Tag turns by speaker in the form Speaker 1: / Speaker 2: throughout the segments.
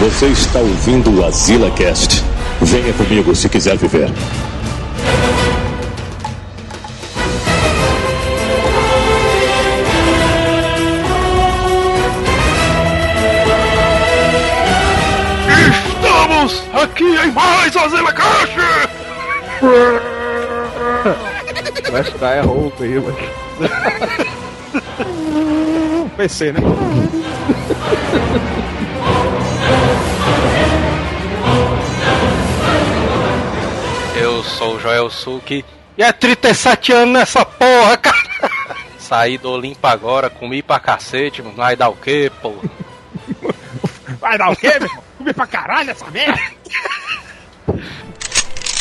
Speaker 1: Você está ouvindo o Azila Cast. Venha comigo se quiser viver.
Speaker 2: Estamos aqui em mais Azila Cast!
Speaker 3: Vai ficar é roupa aí, mas.
Speaker 4: PC, né?
Speaker 2: sou o Joel Suki e é 37 anos nessa porra, cara! Saí do Olimpo agora, comi pra cacete, mano. Vai dar o quê, pô?
Speaker 4: Vai dar o quê, meu? irmão? Comi pra caralho essa merda!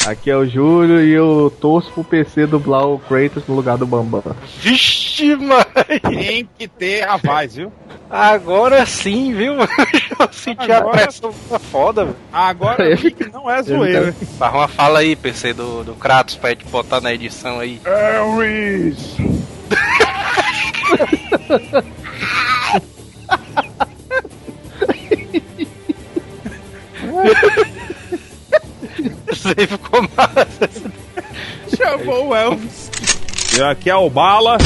Speaker 3: Aqui é o Júlio e eu torço pro PC dublar o Kratos no lugar do Bambam.
Speaker 2: Vixe, mano!
Speaker 4: Tem que ter a voz, viu?
Speaker 2: Agora sim, viu? Eu senti a
Speaker 4: Agora-
Speaker 2: pressão foda, velho.
Speaker 4: Agora eu vi que não é zoeira.
Speaker 2: Faz uma fala aí, PC do, do Kratos, pra gente botar na edição aí.
Speaker 4: Elvis!
Speaker 2: Isso aí ficou massa.
Speaker 4: Chamou o Elvis. E aqui é o Bala.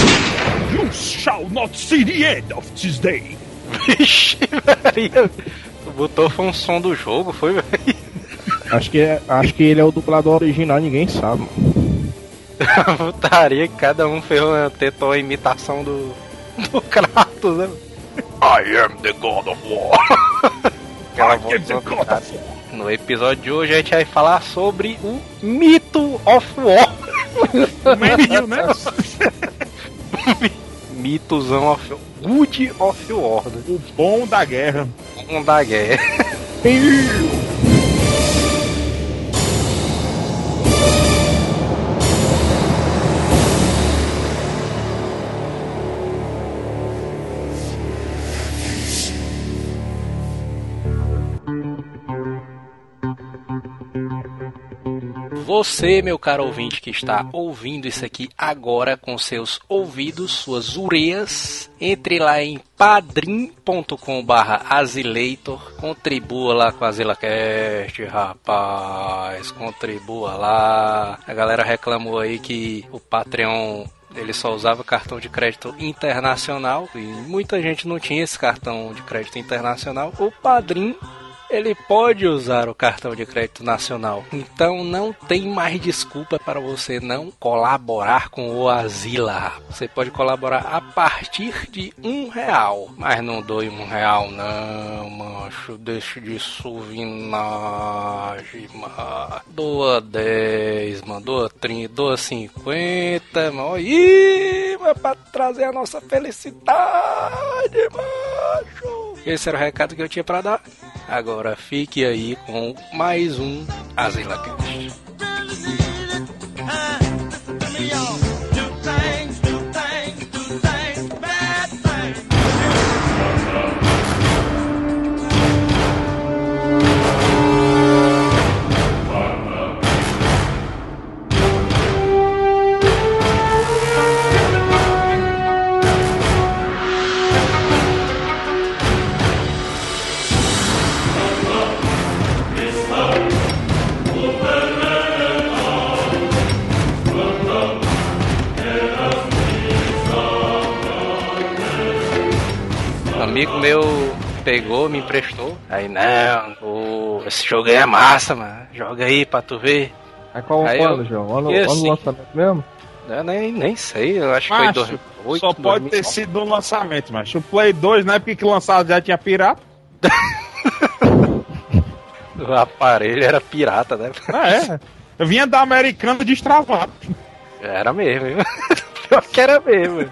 Speaker 4: You shall not see the end of this day.
Speaker 2: Vixe, Maria. Tu botou foi um som do jogo, foi, velho?
Speaker 3: Acho que, é, acho que ele é o dublador original, ninguém sabe.
Speaker 2: Putaria que cada um fez uma, tentou a imitação do, do Kratos, né?
Speaker 4: I am the God of War.
Speaker 2: Aquela
Speaker 4: I am the God of War.
Speaker 2: No episódio de hoje a gente vai falar sobre o mito of War.
Speaker 4: Menino, né?
Speaker 2: Mitozão of Good of né?
Speaker 4: O bom da guerra.
Speaker 2: Um da guerra. Você, meu caro ouvinte, que está ouvindo isso aqui agora com seus ouvidos, suas ureias, entre lá em padrim.com barra Azileitor, contribua lá com a ZilaCast, rapaz, contribua lá. A galera reclamou aí que o Patreon ele só usava cartão de crédito internacional e muita gente não tinha esse cartão de crédito internacional. O Padrim ele pode usar o cartão de crédito nacional. Então não tem mais desculpa para você não colaborar com o Asila. Você pode colaborar a partir de um real. Mas não doe um real não, mancho. Deixe de suvinagem, mano. Doa 10, mano. Doa 30, doa 50, mano. Ih, mas pra trazer a nossa felicidade, macho. Esse era o recado que eu tinha pra dar. Agora fique aí com mais um Asila Cast. Amigo meu pegou, me emprestou. Aí, não, o- esse jogo aí é massa, mano. Joga aí pra tu ver.
Speaker 3: É qual
Speaker 2: Aí
Speaker 3: ano,
Speaker 2: eu-
Speaker 3: João? Ano, ano
Speaker 2: assim?
Speaker 3: do lançamento mesmo?
Speaker 2: Eu nem, nem sei, eu acho que
Speaker 4: Macho,
Speaker 2: foi 2008.
Speaker 4: Só pode ter
Speaker 2: 2009.
Speaker 4: sido no lançamento, mas o Play 2, na época que lançado já tinha pirata.
Speaker 2: O aparelho era pirata, né?
Speaker 4: Ah, é. Eu vinha da americana destravado.
Speaker 2: Era mesmo, viu? Pior que era mesmo.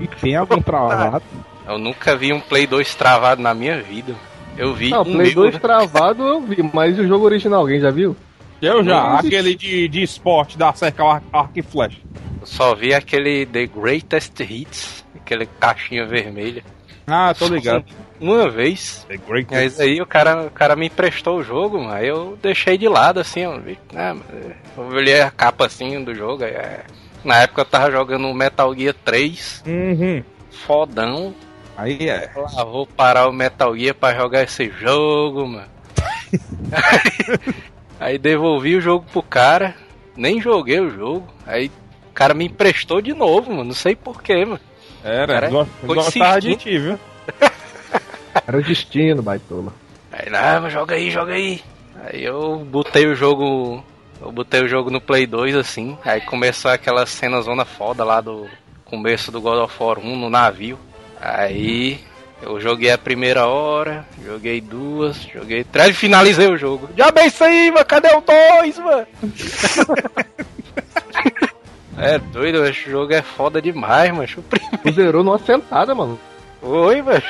Speaker 3: E tem algum travado?
Speaker 2: Eu nunca vi um Play 2 travado na minha vida. Eu vi
Speaker 3: Não,
Speaker 2: um
Speaker 3: Play
Speaker 2: meu,
Speaker 3: 2 travado eu vi, mas o jogo original alguém já viu?
Speaker 4: Eu já, aquele de, de esporte da cerca arco, arco e flecha.
Speaker 2: Eu só vi aquele The Greatest Hits, aquele caixinha vermelha.
Speaker 4: Ah, tô ligado.
Speaker 2: Uma vez.
Speaker 4: The Great
Speaker 2: Mas aí o cara, o cara me emprestou o jogo, mano. Aí eu deixei de lado assim, eu vi. Ah, mas, é, eu olhei a capa assim do jogo. aí, é. Na época eu tava jogando Metal Gear 3,
Speaker 4: Uhum.
Speaker 2: fodão.
Speaker 4: Aí é.
Speaker 2: Ah, vou parar o Metal Gear pra jogar esse jogo, mano. aí devolvi o jogo pro cara, nem joguei o jogo. Aí o cara me emprestou de novo, mano. Não sei porquê, mano.
Speaker 4: Era,
Speaker 2: Cara,
Speaker 4: gostava de ti, viu?
Speaker 3: Era o destino, baitola.
Speaker 2: Aí, não, joga aí, joga aí. Aí eu botei o jogo. Eu botei o jogo no Play 2 assim. Aí começou aquela cena zona foda lá do começo do God of War 1 no navio. Aí eu joguei a primeira hora, joguei duas, joguei três e finalizei o jogo. Já bem isso aí, mano, cadê o dois, mano? é doido, esse jogo é foda demais, mano. O primeiro
Speaker 3: Tu zerou numa sentada, mano.
Speaker 2: Oi, velho.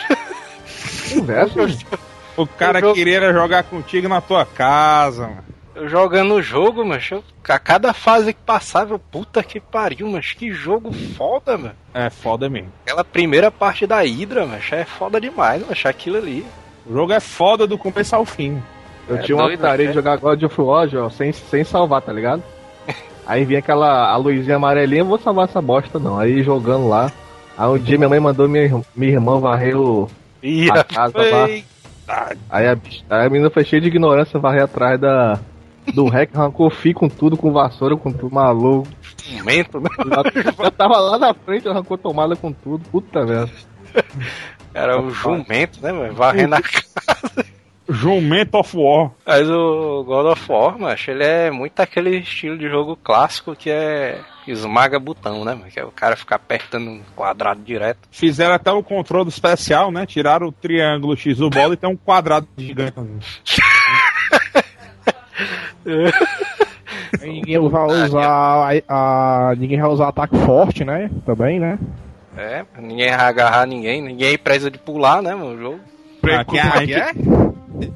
Speaker 3: Conversa, mano.
Speaker 4: O cara
Speaker 2: O jogo-
Speaker 4: queria jogar contigo na tua casa, mano.
Speaker 2: Eu jogando o jogo, mas eu- a cada fase que passava, eu, puta que pariu, mas que jogo foda, mano.
Speaker 4: É foda mesmo.
Speaker 2: Aquela primeira parte da Hydra, mas é foda demais, mas aquilo ali.
Speaker 4: O jogo é foda do começo ao fim.
Speaker 3: Eu
Speaker 2: É
Speaker 3: tinha uma putaria
Speaker 2: né?
Speaker 3: de jogar God of War, ó, sem, sem salvar, tá ligado? Aí vinha aquela a luzinha amarelinha, eu vou salvar essa bosta não. Aí jogando lá. Aí um dia minha mãe mandou minha, minha irmã varrer o,
Speaker 2: Ih,
Speaker 3: a casa lá. Aí a, bicha- aí a menina foi cheia de ignorância, varrer atrás da, do rec, arrancou fio com tudo, com vassoura, com tudo, maluco.
Speaker 2: momento, né?
Speaker 3: Já, tava lá na frente, arrancou tomada com tudo. Puta merda.
Speaker 2: Era um jumento, né, mano? Varrendo a casa.
Speaker 4: Jumento of War.
Speaker 2: Mas o God of War, macho, ele é muito aquele estilo de jogo clássico que é esmaga botão, né, mano? Que é o cara ficar apertando um quadrado direto.
Speaker 4: Fizeram até o controle especial, né? Tiraram o triângulo X do bola e tem um quadrado gigante.
Speaker 5: Ninguém vai usar a, a- ninguém vai usar ataque forte, né? Também, né?
Speaker 2: É, ninguém vai agarrar ninguém, ninguém precisa de pular, né, mano? O jogo.
Speaker 4: Aqui a, gente,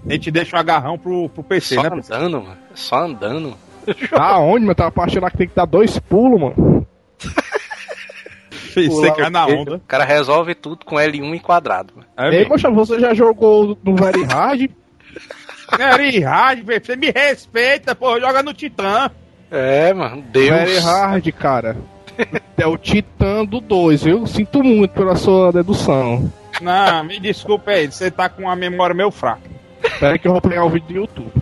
Speaker 4: a gente deixa o agarrão pro, pro PC,
Speaker 2: Só
Speaker 4: né?
Speaker 2: andando, mano. Só andando.
Speaker 5: Aonde, mano? Tava partindo lá que tem que dar dois pulos, mano.
Speaker 4: Você cai na onda.
Speaker 2: O cara resolve tudo com L1 em quadrado. mano.
Speaker 4: É,
Speaker 5: Ei, poxa, você já jogou no Very Hard?
Speaker 4: Very hard, velho. Você me respeita, pô. Joga no Titã.
Speaker 2: É, mano. Deus.
Speaker 5: Very Hard, cara. É o Titã do 2, viu? Sinto muito pela sua dedução.
Speaker 4: Não, me desculpa aí. Você tá com a memória meio fraca.
Speaker 5: Espera que eu vou pegar o vídeo do YouTube.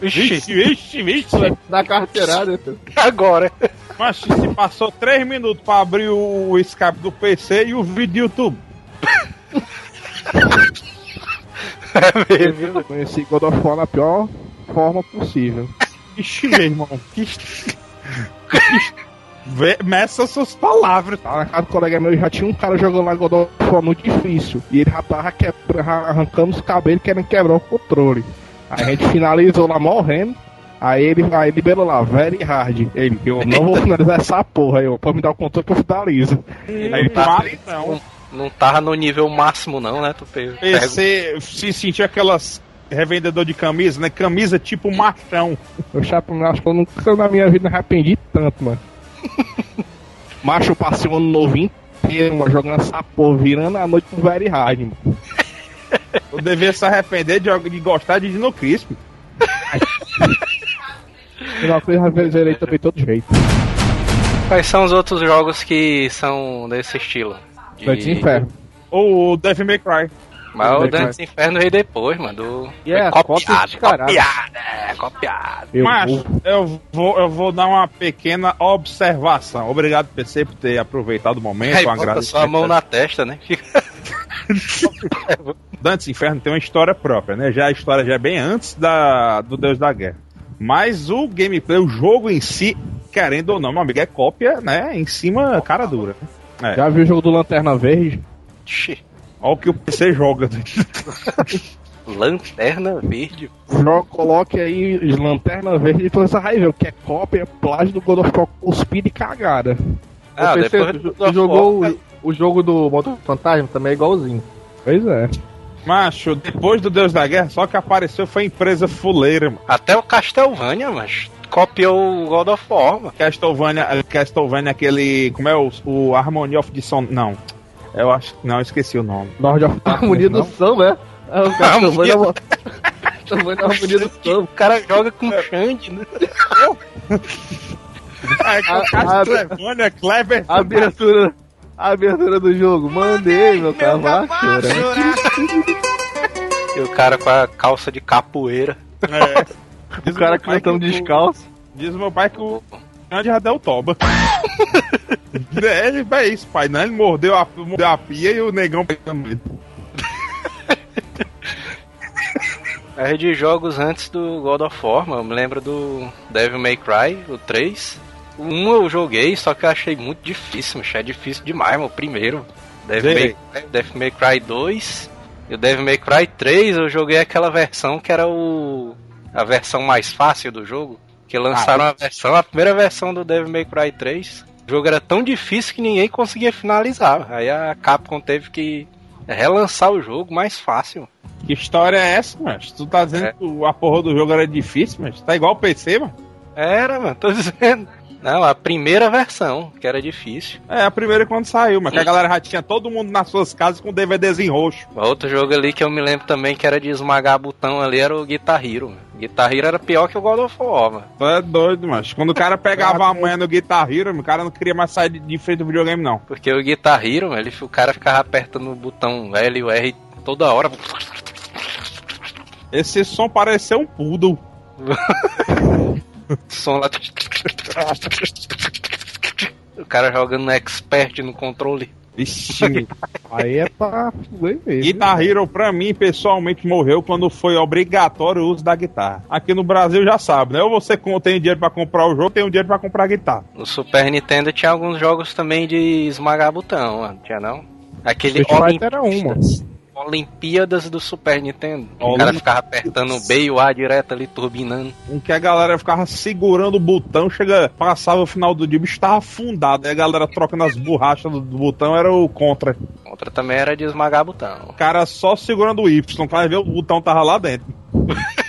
Speaker 2: Vixe,
Speaker 4: Vixe, vixe, vixe.
Speaker 3: Da carteirada, filho.
Speaker 2: agora.
Speaker 4: Mas se passou 3 minutos pra abrir o Skype do PC e o vídeo do YouTube.
Speaker 2: É mesmo.
Speaker 5: Eu conheci God of War na pior forma possível.
Speaker 4: Ixi, meu irmão. Que... Vê- Meça suas palavras.
Speaker 5: Lá na casa do colega meu já tinha um cara jogando lá God of War no difícil. E ele já tava quebra, arrancando os cabelos querendo quebrar o controle. Aí a gente finalizou lá morrendo. Aí ele aí liberou lá, very hard. Ele, eu não vou finalizar essa porra. Aí eu, pode me dar o controle que eu finalizo.
Speaker 4: Aí
Speaker 2: Aí tá
Speaker 4: então.
Speaker 2: Não tava no nível máximo, não, né? Tu pe- pega-
Speaker 4: PC se sentir aquelas revendedor de camisa, né? Camisa tipo machão.
Speaker 5: Eu chapo, acho que eu nunca na minha vida me arrependi tanto, mano. Macho, passei o ano novo inteiro, mano, jogando essa porra, virando a noite com very hard, mano.
Speaker 4: Eu devia se arrepender de, de gostar de Dino
Speaker 5: uma coisa eu zerei também todo jeito.
Speaker 2: Quais são os outros jogos que são desse estilo? De-
Speaker 5: Dantes Inferno.
Speaker 4: Ou o Devil May Cry.
Speaker 2: Mas o Dantes Inferno veio depois, mano. Do...
Speaker 3: E é,
Speaker 2: Foi
Speaker 3: cópia
Speaker 2: copiado, copiado, é, copiado.
Speaker 5: Eu
Speaker 4: Mas
Speaker 5: vou-
Speaker 4: eu vou, eu vou dar uma pequena observação. Obrigado, PC, por ter aproveitado o momento.
Speaker 2: Aí bota
Speaker 4: agradecimento.
Speaker 2: sua mão na testa, né?
Speaker 4: Dantes Inferno tem uma história própria, né? Já a história já é bem antes da, do Deus da Guerra. Mas o gameplay, o jogo em si, querendo ou não, meu amigo, é cópia, né? Em cima, cara dura. É.
Speaker 5: Já viu o jogo do Lanterna Verde?
Speaker 2: Xi,
Speaker 4: Olha o que o PC joga.
Speaker 2: Lanterna Verde.
Speaker 5: Joga, coloque aí Lanterna Verde e vai ver o que é cópia, plágio do God of War cuspido e cagada.
Speaker 2: Ah,
Speaker 3: Ô, PC,
Speaker 2: depois
Speaker 3: jogou
Speaker 2: War,
Speaker 3: o, o jogo do Motor Fantasma também é igualzinho.
Speaker 5: Pois é.
Speaker 4: Macho, depois do Deus da Guerra, só que apareceu foi a empresa fuleira, mano.
Speaker 2: Até o Castlevania, mas copiou o God of War, mano.
Speaker 4: Castlevania, Castlevania aquele. Como é o, o Harmony of the Son. Não. Eu acho. Não, eu esqueci o nome.
Speaker 5: Lord of
Speaker 3: harmonia do
Speaker 5: não?
Speaker 3: samba, é? É, o cara também é uma- também é a harmonia do
Speaker 2: O
Speaker 3: samba.
Speaker 2: cara joga com Xande, né?
Speaker 4: É,
Speaker 3: A-
Speaker 4: Castlevania, Clever.
Speaker 3: A abertura, a A abertura do jogo. Mandei meu cavalo chorando.
Speaker 2: E o cara com a calça de capoeira.
Speaker 4: É.
Speaker 3: O cara cantando
Speaker 4: que o-
Speaker 3: descalço.
Speaker 4: Diz meu pai que o grande já deu toba. é, ele é isso, pai. Né? Ele mordeu a, mordeu a pia e o negão pegando ele.
Speaker 2: É de jogos antes do God of War, mano. Eu me lembro do Devil May Cry, o 3. O 1 eu joguei, só que eu achei muito difícil, mano. É difícil demais, mano. O primeiro. Devil. May, Devil May Cry 2. E o Devil May Cry 3 eu joguei aquela versão que era o. a versão mais fácil do jogo. Que lançaram a versão, a primeira versão do Devil May Cry 3. O jogo era tão difícil que ninguém conseguia finalizar. Aí a Capcom teve que relançar o jogo mais fácil.
Speaker 4: Que história é essa, mas Tu tá dizendo
Speaker 2: É.
Speaker 4: que a porra do jogo era difícil, mas tá igual o PC, mano?
Speaker 2: Era, mano, tô dizendo. Não, a primeira versão, que era difícil.
Speaker 4: É, a primeira quando saiu, mas que a galera já tinha todo mundo nas suas casas com DVDzinho roxo.
Speaker 2: Outro jogo ali que eu me lembro também que era de esmagar botão ali era o Guitar Hero. mano. Guitar Hero era pior que o God of War, mano.
Speaker 4: Tu é doido, mas Quando o cara pegava a manha no Guitar Hero, o cara não queria mais sair de, de frente do videogame, não.
Speaker 2: Porque o Guitar Hero, mano, ele, o cara ficava apertando o botão L e o R toda hora.
Speaker 4: Esse som pareceu um poodle.
Speaker 2: Som lá. O cara jogando no expert no controle.
Speaker 4: Vixe,
Speaker 5: Aí é pra fuder mesmo.
Speaker 4: Guitar Hero pra mim, pessoalmente, morreu quando foi obrigatório o uso da guitarra. Aqui no Brasil já sabe, né? Ou você com- tem dinheiro pra comprar o jogo, tem o dinheiro pra comprar a guitarra.
Speaker 2: No Super Nintendo tinha alguns jogos também de esmagar botão, mano. Tinha não? Aquele
Speaker 5: Street Fighter era um,
Speaker 2: Olimpíadas. Olimpíadas do Super Nintendo. O cara ficava apertando o B e o A direto ali, turbinando.
Speaker 4: Em que a galera ficava segurando o botão, chega, passava o final do dia, o bicho tava afundado. Aí a galera trocando as borrachas do, do botão, era o contra.
Speaker 2: Outra também era de esmagar botão.
Speaker 4: O cara só segurando o Y, quando ver o botão tava lá dentro.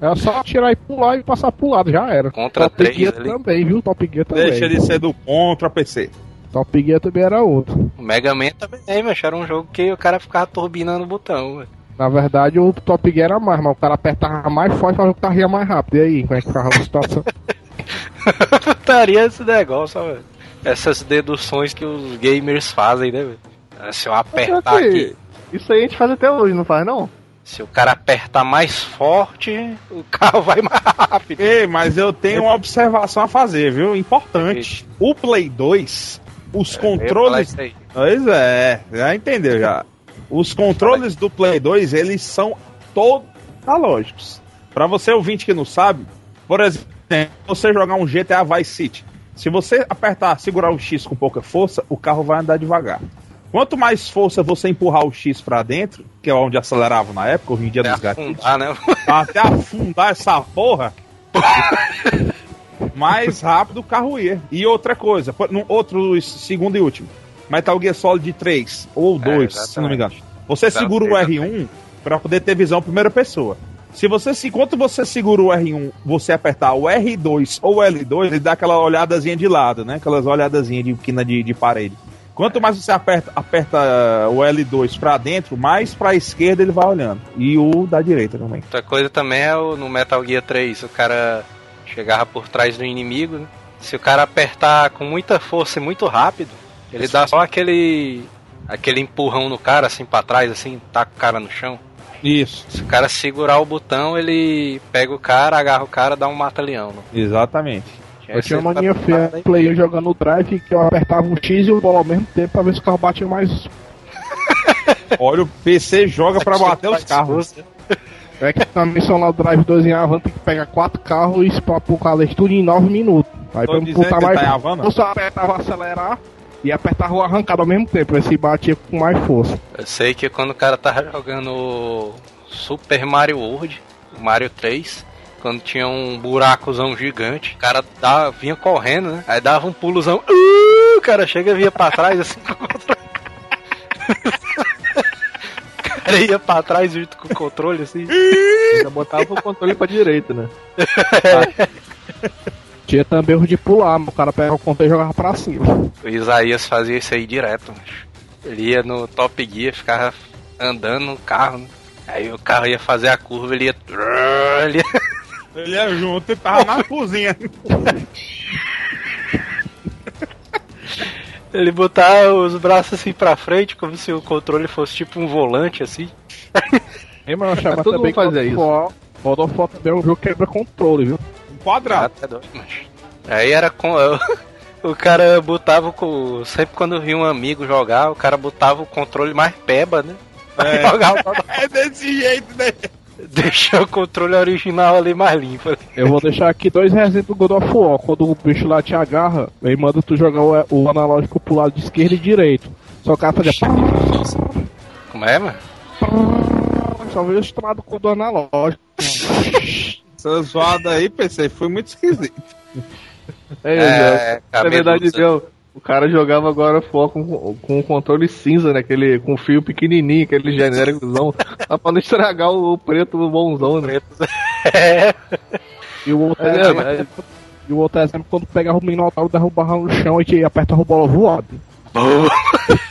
Speaker 5: Era só tirar e pular e passar pro lado, já era.
Speaker 2: Contra
Speaker 5: Top
Speaker 2: três
Speaker 5: Gear
Speaker 2: ali.
Speaker 5: também, viu? Top Gear também.
Speaker 4: Deixa de ser do contra PC.
Speaker 5: Top Gear também era outro.
Speaker 2: O Mega Man também, mas era um jogo que o cara ficava turbinando o botão. velho.
Speaker 5: Na verdade, o Top Gear era mais, mas o cara apertava mais forte pra o carro ia mais rápido. E aí, como é que ficava a situação?
Speaker 2: Putaria esse negócio, velho. Essas deduções que os gamers fazem, né, velho? Se eu apertar
Speaker 3: Só que
Speaker 2: aqui,
Speaker 3: Isso aí a gente faz até hoje, não faz não?
Speaker 2: se o cara apertar mais forte, o carro vai mais rápido.
Speaker 4: Ei, mas eu tenho uma observação a fazer, viu? Importante. O Play 2, os
Speaker 2: falar
Speaker 4: controles. Pois é, já entendeu já. Os controles do Play 2, eles são todos analógicos. Pra você ouvinte que não sabe, por exemplo, você jogar um GTA Vice City, se você apertar, segurar o X com pouca força, o carro vai andar devagar. Quanto mais força você empurrar o X pra dentro, que é onde acelerava na época, hoje em dia
Speaker 2: Até
Speaker 4: dos gatilhos,
Speaker 2: afundar, né?
Speaker 4: até afundar essa porra, mais rápido o carro ia. E outra coisa, outro segundo e último, Metal Gear Solid 3 ou 2, se não me engano. Você segura o R1 para poder ter visão primeira pessoa. Se você, se- enquanto você segura o R1, você apertar o R2 ou o L2, ele dá aquela olhadazinha de lado, né? Aquelas olhadazinhas de quina de, de parede. Quanto mais você aperta, aperta uh, o L2 pra dentro, mais pra esquerda ele vai olhando. E o da direita também.
Speaker 2: Outra coisa também é o, no Metal Gear 3, o cara chegava por trás do inimigo, né? Se o cara apertar com muita força e muito rápido, ele dá só aquele aquele empurrão no cara assim pra trás assim, taca o cara no chão.
Speaker 4: Isso,
Speaker 2: Se o cara segurar o botão, ele pega o cara, agarra o cara, dá um mata-leão. né?
Speaker 4: exatamente.
Speaker 5: Eu tinha uma mania feia player jogando o drive que eu apertava o X e o bola ao mesmo tempo pra ver se o carro batia mais.
Speaker 4: Olha, o PC joga pra bater os carros.
Speaker 5: É que na missão lá do Drive 2 em Havana tem que pegar quatro carros e espapar o carro tudo em 9 minutos. Aí pra botar
Speaker 4: que
Speaker 5: mais.
Speaker 4: tá?
Speaker 5: Eu só apertava acelerar e apertava o arrancado ao mesmo tempo, ver se batia com mais força.
Speaker 2: Eu sei que quando o cara tava jogando o Super Mario World, o Mario 3, quando tinha um buracozão gigante, o cara dava, vinha correndo, né? Aí dava um pulozão, uh, o cara chega e vinha pra trás assim com o controle. O cara ia pra trás junto com o controle assim.
Speaker 3: Já botava o controle pra direita, né?
Speaker 5: Tinha também os de pular, mas o cara pegava o controle e jogava pra cima.
Speaker 2: O Isaías fazia isso aí direto, macho. Ele ia no Top Gear, ficava andando no carro, né? Aí o carro ia fazer a curva, ele ia. Ele ia
Speaker 4: Ele é junto e tava na cozinha.
Speaker 2: Ele botar os braços assim pra frente, como se o controle fosse tipo um volante, assim.
Speaker 5: Ei, mas eu achava
Speaker 3: Mas todo
Speaker 5: também
Speaker 3: mundo fazia
Speaker 5: God
Speaker 3: isso.
Speaker 5: of War- God of War também é um jogo que quebra controle, viu?
Speaker 4: Um quadrado.
Speaker 2: Ah, tá doido, macho. Aí era com. O cara botava com. Sempre quando via um amigo jogar, o cara botava o controle mais peba, né? Pra
Speaker 4: É.
Speaker 2: jogar o God of-
Speaker 4: É desse jeito, né?
Speaker 2: Deixar o controle original ali mais limpo.
Speaker 5: Eu vou deixar aqui dois exemplos do God of War. Quando o bicho lá te agarra, ele manda tu jogar o, o analógico pro lado de esquerda e direito. Só o cara fazia.
Speaker 2: Como é, mano?
Speaker 5: Só veio o tomado com do analógico.
Speaker 4: Essa zoada aí, pensei, foi muito esquisito.
Speaker 3: É, é,
Speaker 2: É, cabeludo.
Speaker 3: verdade, meu, o cara jogava agora fora com, com o controle cinza, né? Aquele, com fio pequenininho, aquele genéricozão. só pra não estragar o, o preto bonzão, né?
Speaker 2: É.
Speaker 5: E o outro,
Speaker 3: É,
Speaker 5: exemplo,
Speaker 3: é.
Speaker 5: e o outro exemplo, quando pegava o Minotauro, derrubava no chão e te apertava a bola voada.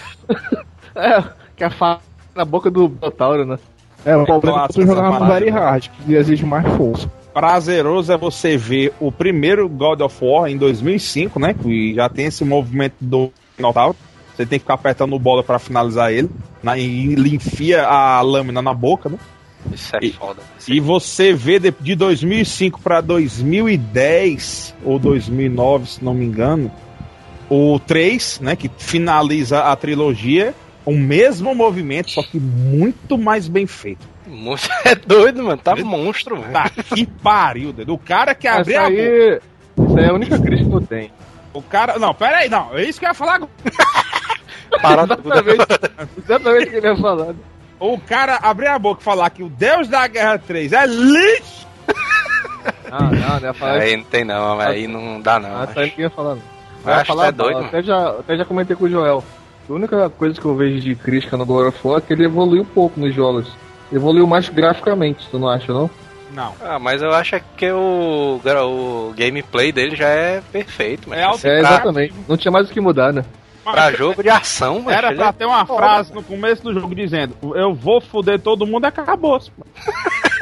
Speaker 3: É, que a faca na boca do Botauro, né?
Speaker 5: É, o problema é que tu jogava no Very
Speaker 4: né?
Speaker 5: Hard, que exige mais força.
Speaker 4: Prazeroso é você ver o primeiro God of War em 2005, né? Que já tem esse movimento do Minotauro. Você tem que ficar apertando bola pra finalizar ele. Na, e ele enfia a lâmina na boca, né?
Speaker 2: Isso é
Speaker 4: E-
Speaker 2: foda. Isso
Speaker 4: E você vê de, de 2005 pra 2010 ou 2009, se não me engano, o 3, né, que finaliza a trilogia, o mesmo movimento, só que muito mais bem feito.
Speaker 2: Muito é doido, mano. Tá monstro, mano.
Speaker 4: Tá que pariu, dedo. O cara que abriu a boca.
Speaker 3: aí, isso aí é a única crítica que eu tenho.
Speaker 4: O cara. Não, pera aí, não. É isso que eu ia falar agora.
Speaker 2: Parada
Speaker 3: Exatamente, exatamente o que ele ia falar.
Speaker 4: O cara abrir a boca e falar que o Deus da Guerra 3 é lixo.
Speaker 3: Ah, não, não ia falar.
Speaker 2: Aí não tem não, mas aí não dá não.
Speaker 3: Ah, isso aí não ia falar, não. Ia
Speaker 2: acho
Speaker 3: falar,
Speaker 2: que é doido,
Speaker 3: não, até, já, até já comentei com o Joel. A única coisa que eu vejo de crítica no God of War é que ele evoluiu pouco nos jogos. Evoluiu mais graficamente, tu não acha, não?
Speaker 4: Não.
Speaker 2: Ah, mas eu acho que o, o gameplay dele já é perfeito, mas
Speaker 4: É alto-
Speaker 3: É,
Speaker 2: pra,
Speaker 3: exatamente. Não tinha mais o que mudar, né?
Speaker 2: pra jogo de ação, mas
Speaker 4: Era pra ter uma frase no começo do jogo dizendo: Eu vou foder todo mundo, acabou.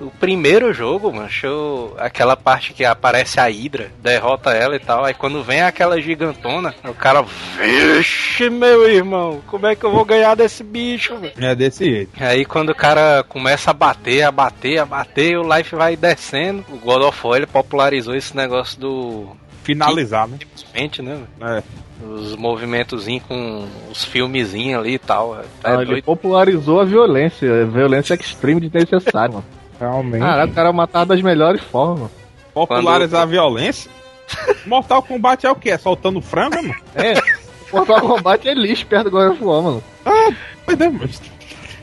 Speaker 2: O primeiro jogo, mancho, eu- aquela parte que aparece a Hydra, derrota ela e tal, aí quando vem aquela gigantona, o cara, vixe, meu irmão, como é que eu vou ganhar desse bicho, velho?
Speaker 4: É desse jeito.
Speaker 2: Aí quando o cara começa a bater, a bater, a bater, o life vai descendo. O God of War ele popularizou esse negócio do
Speaker 4: Finalizar, né?
Speaker 2: mente, né?
Speaker 4: É.
Speaker 2: Os movimentozinhos com os filmezinhos ali e tal. Tá
Speaker 3: Ah, ele
Speaker 2: doido.
Speaker 3: popularizou a violência. A violência extreme de necessário, mano.
Speaker 5: Realmente.
Speaker 3: Caraca, o cara matava das melhores formas, mano.
Speaker 4: Popularizar a violência. Mortal Kombat é o quê? É soltando frango, mano?
Speaker 3: É, o Mortal Kombat é lixo perto do God of War, mano.
Speaker 4: Pois é, mas-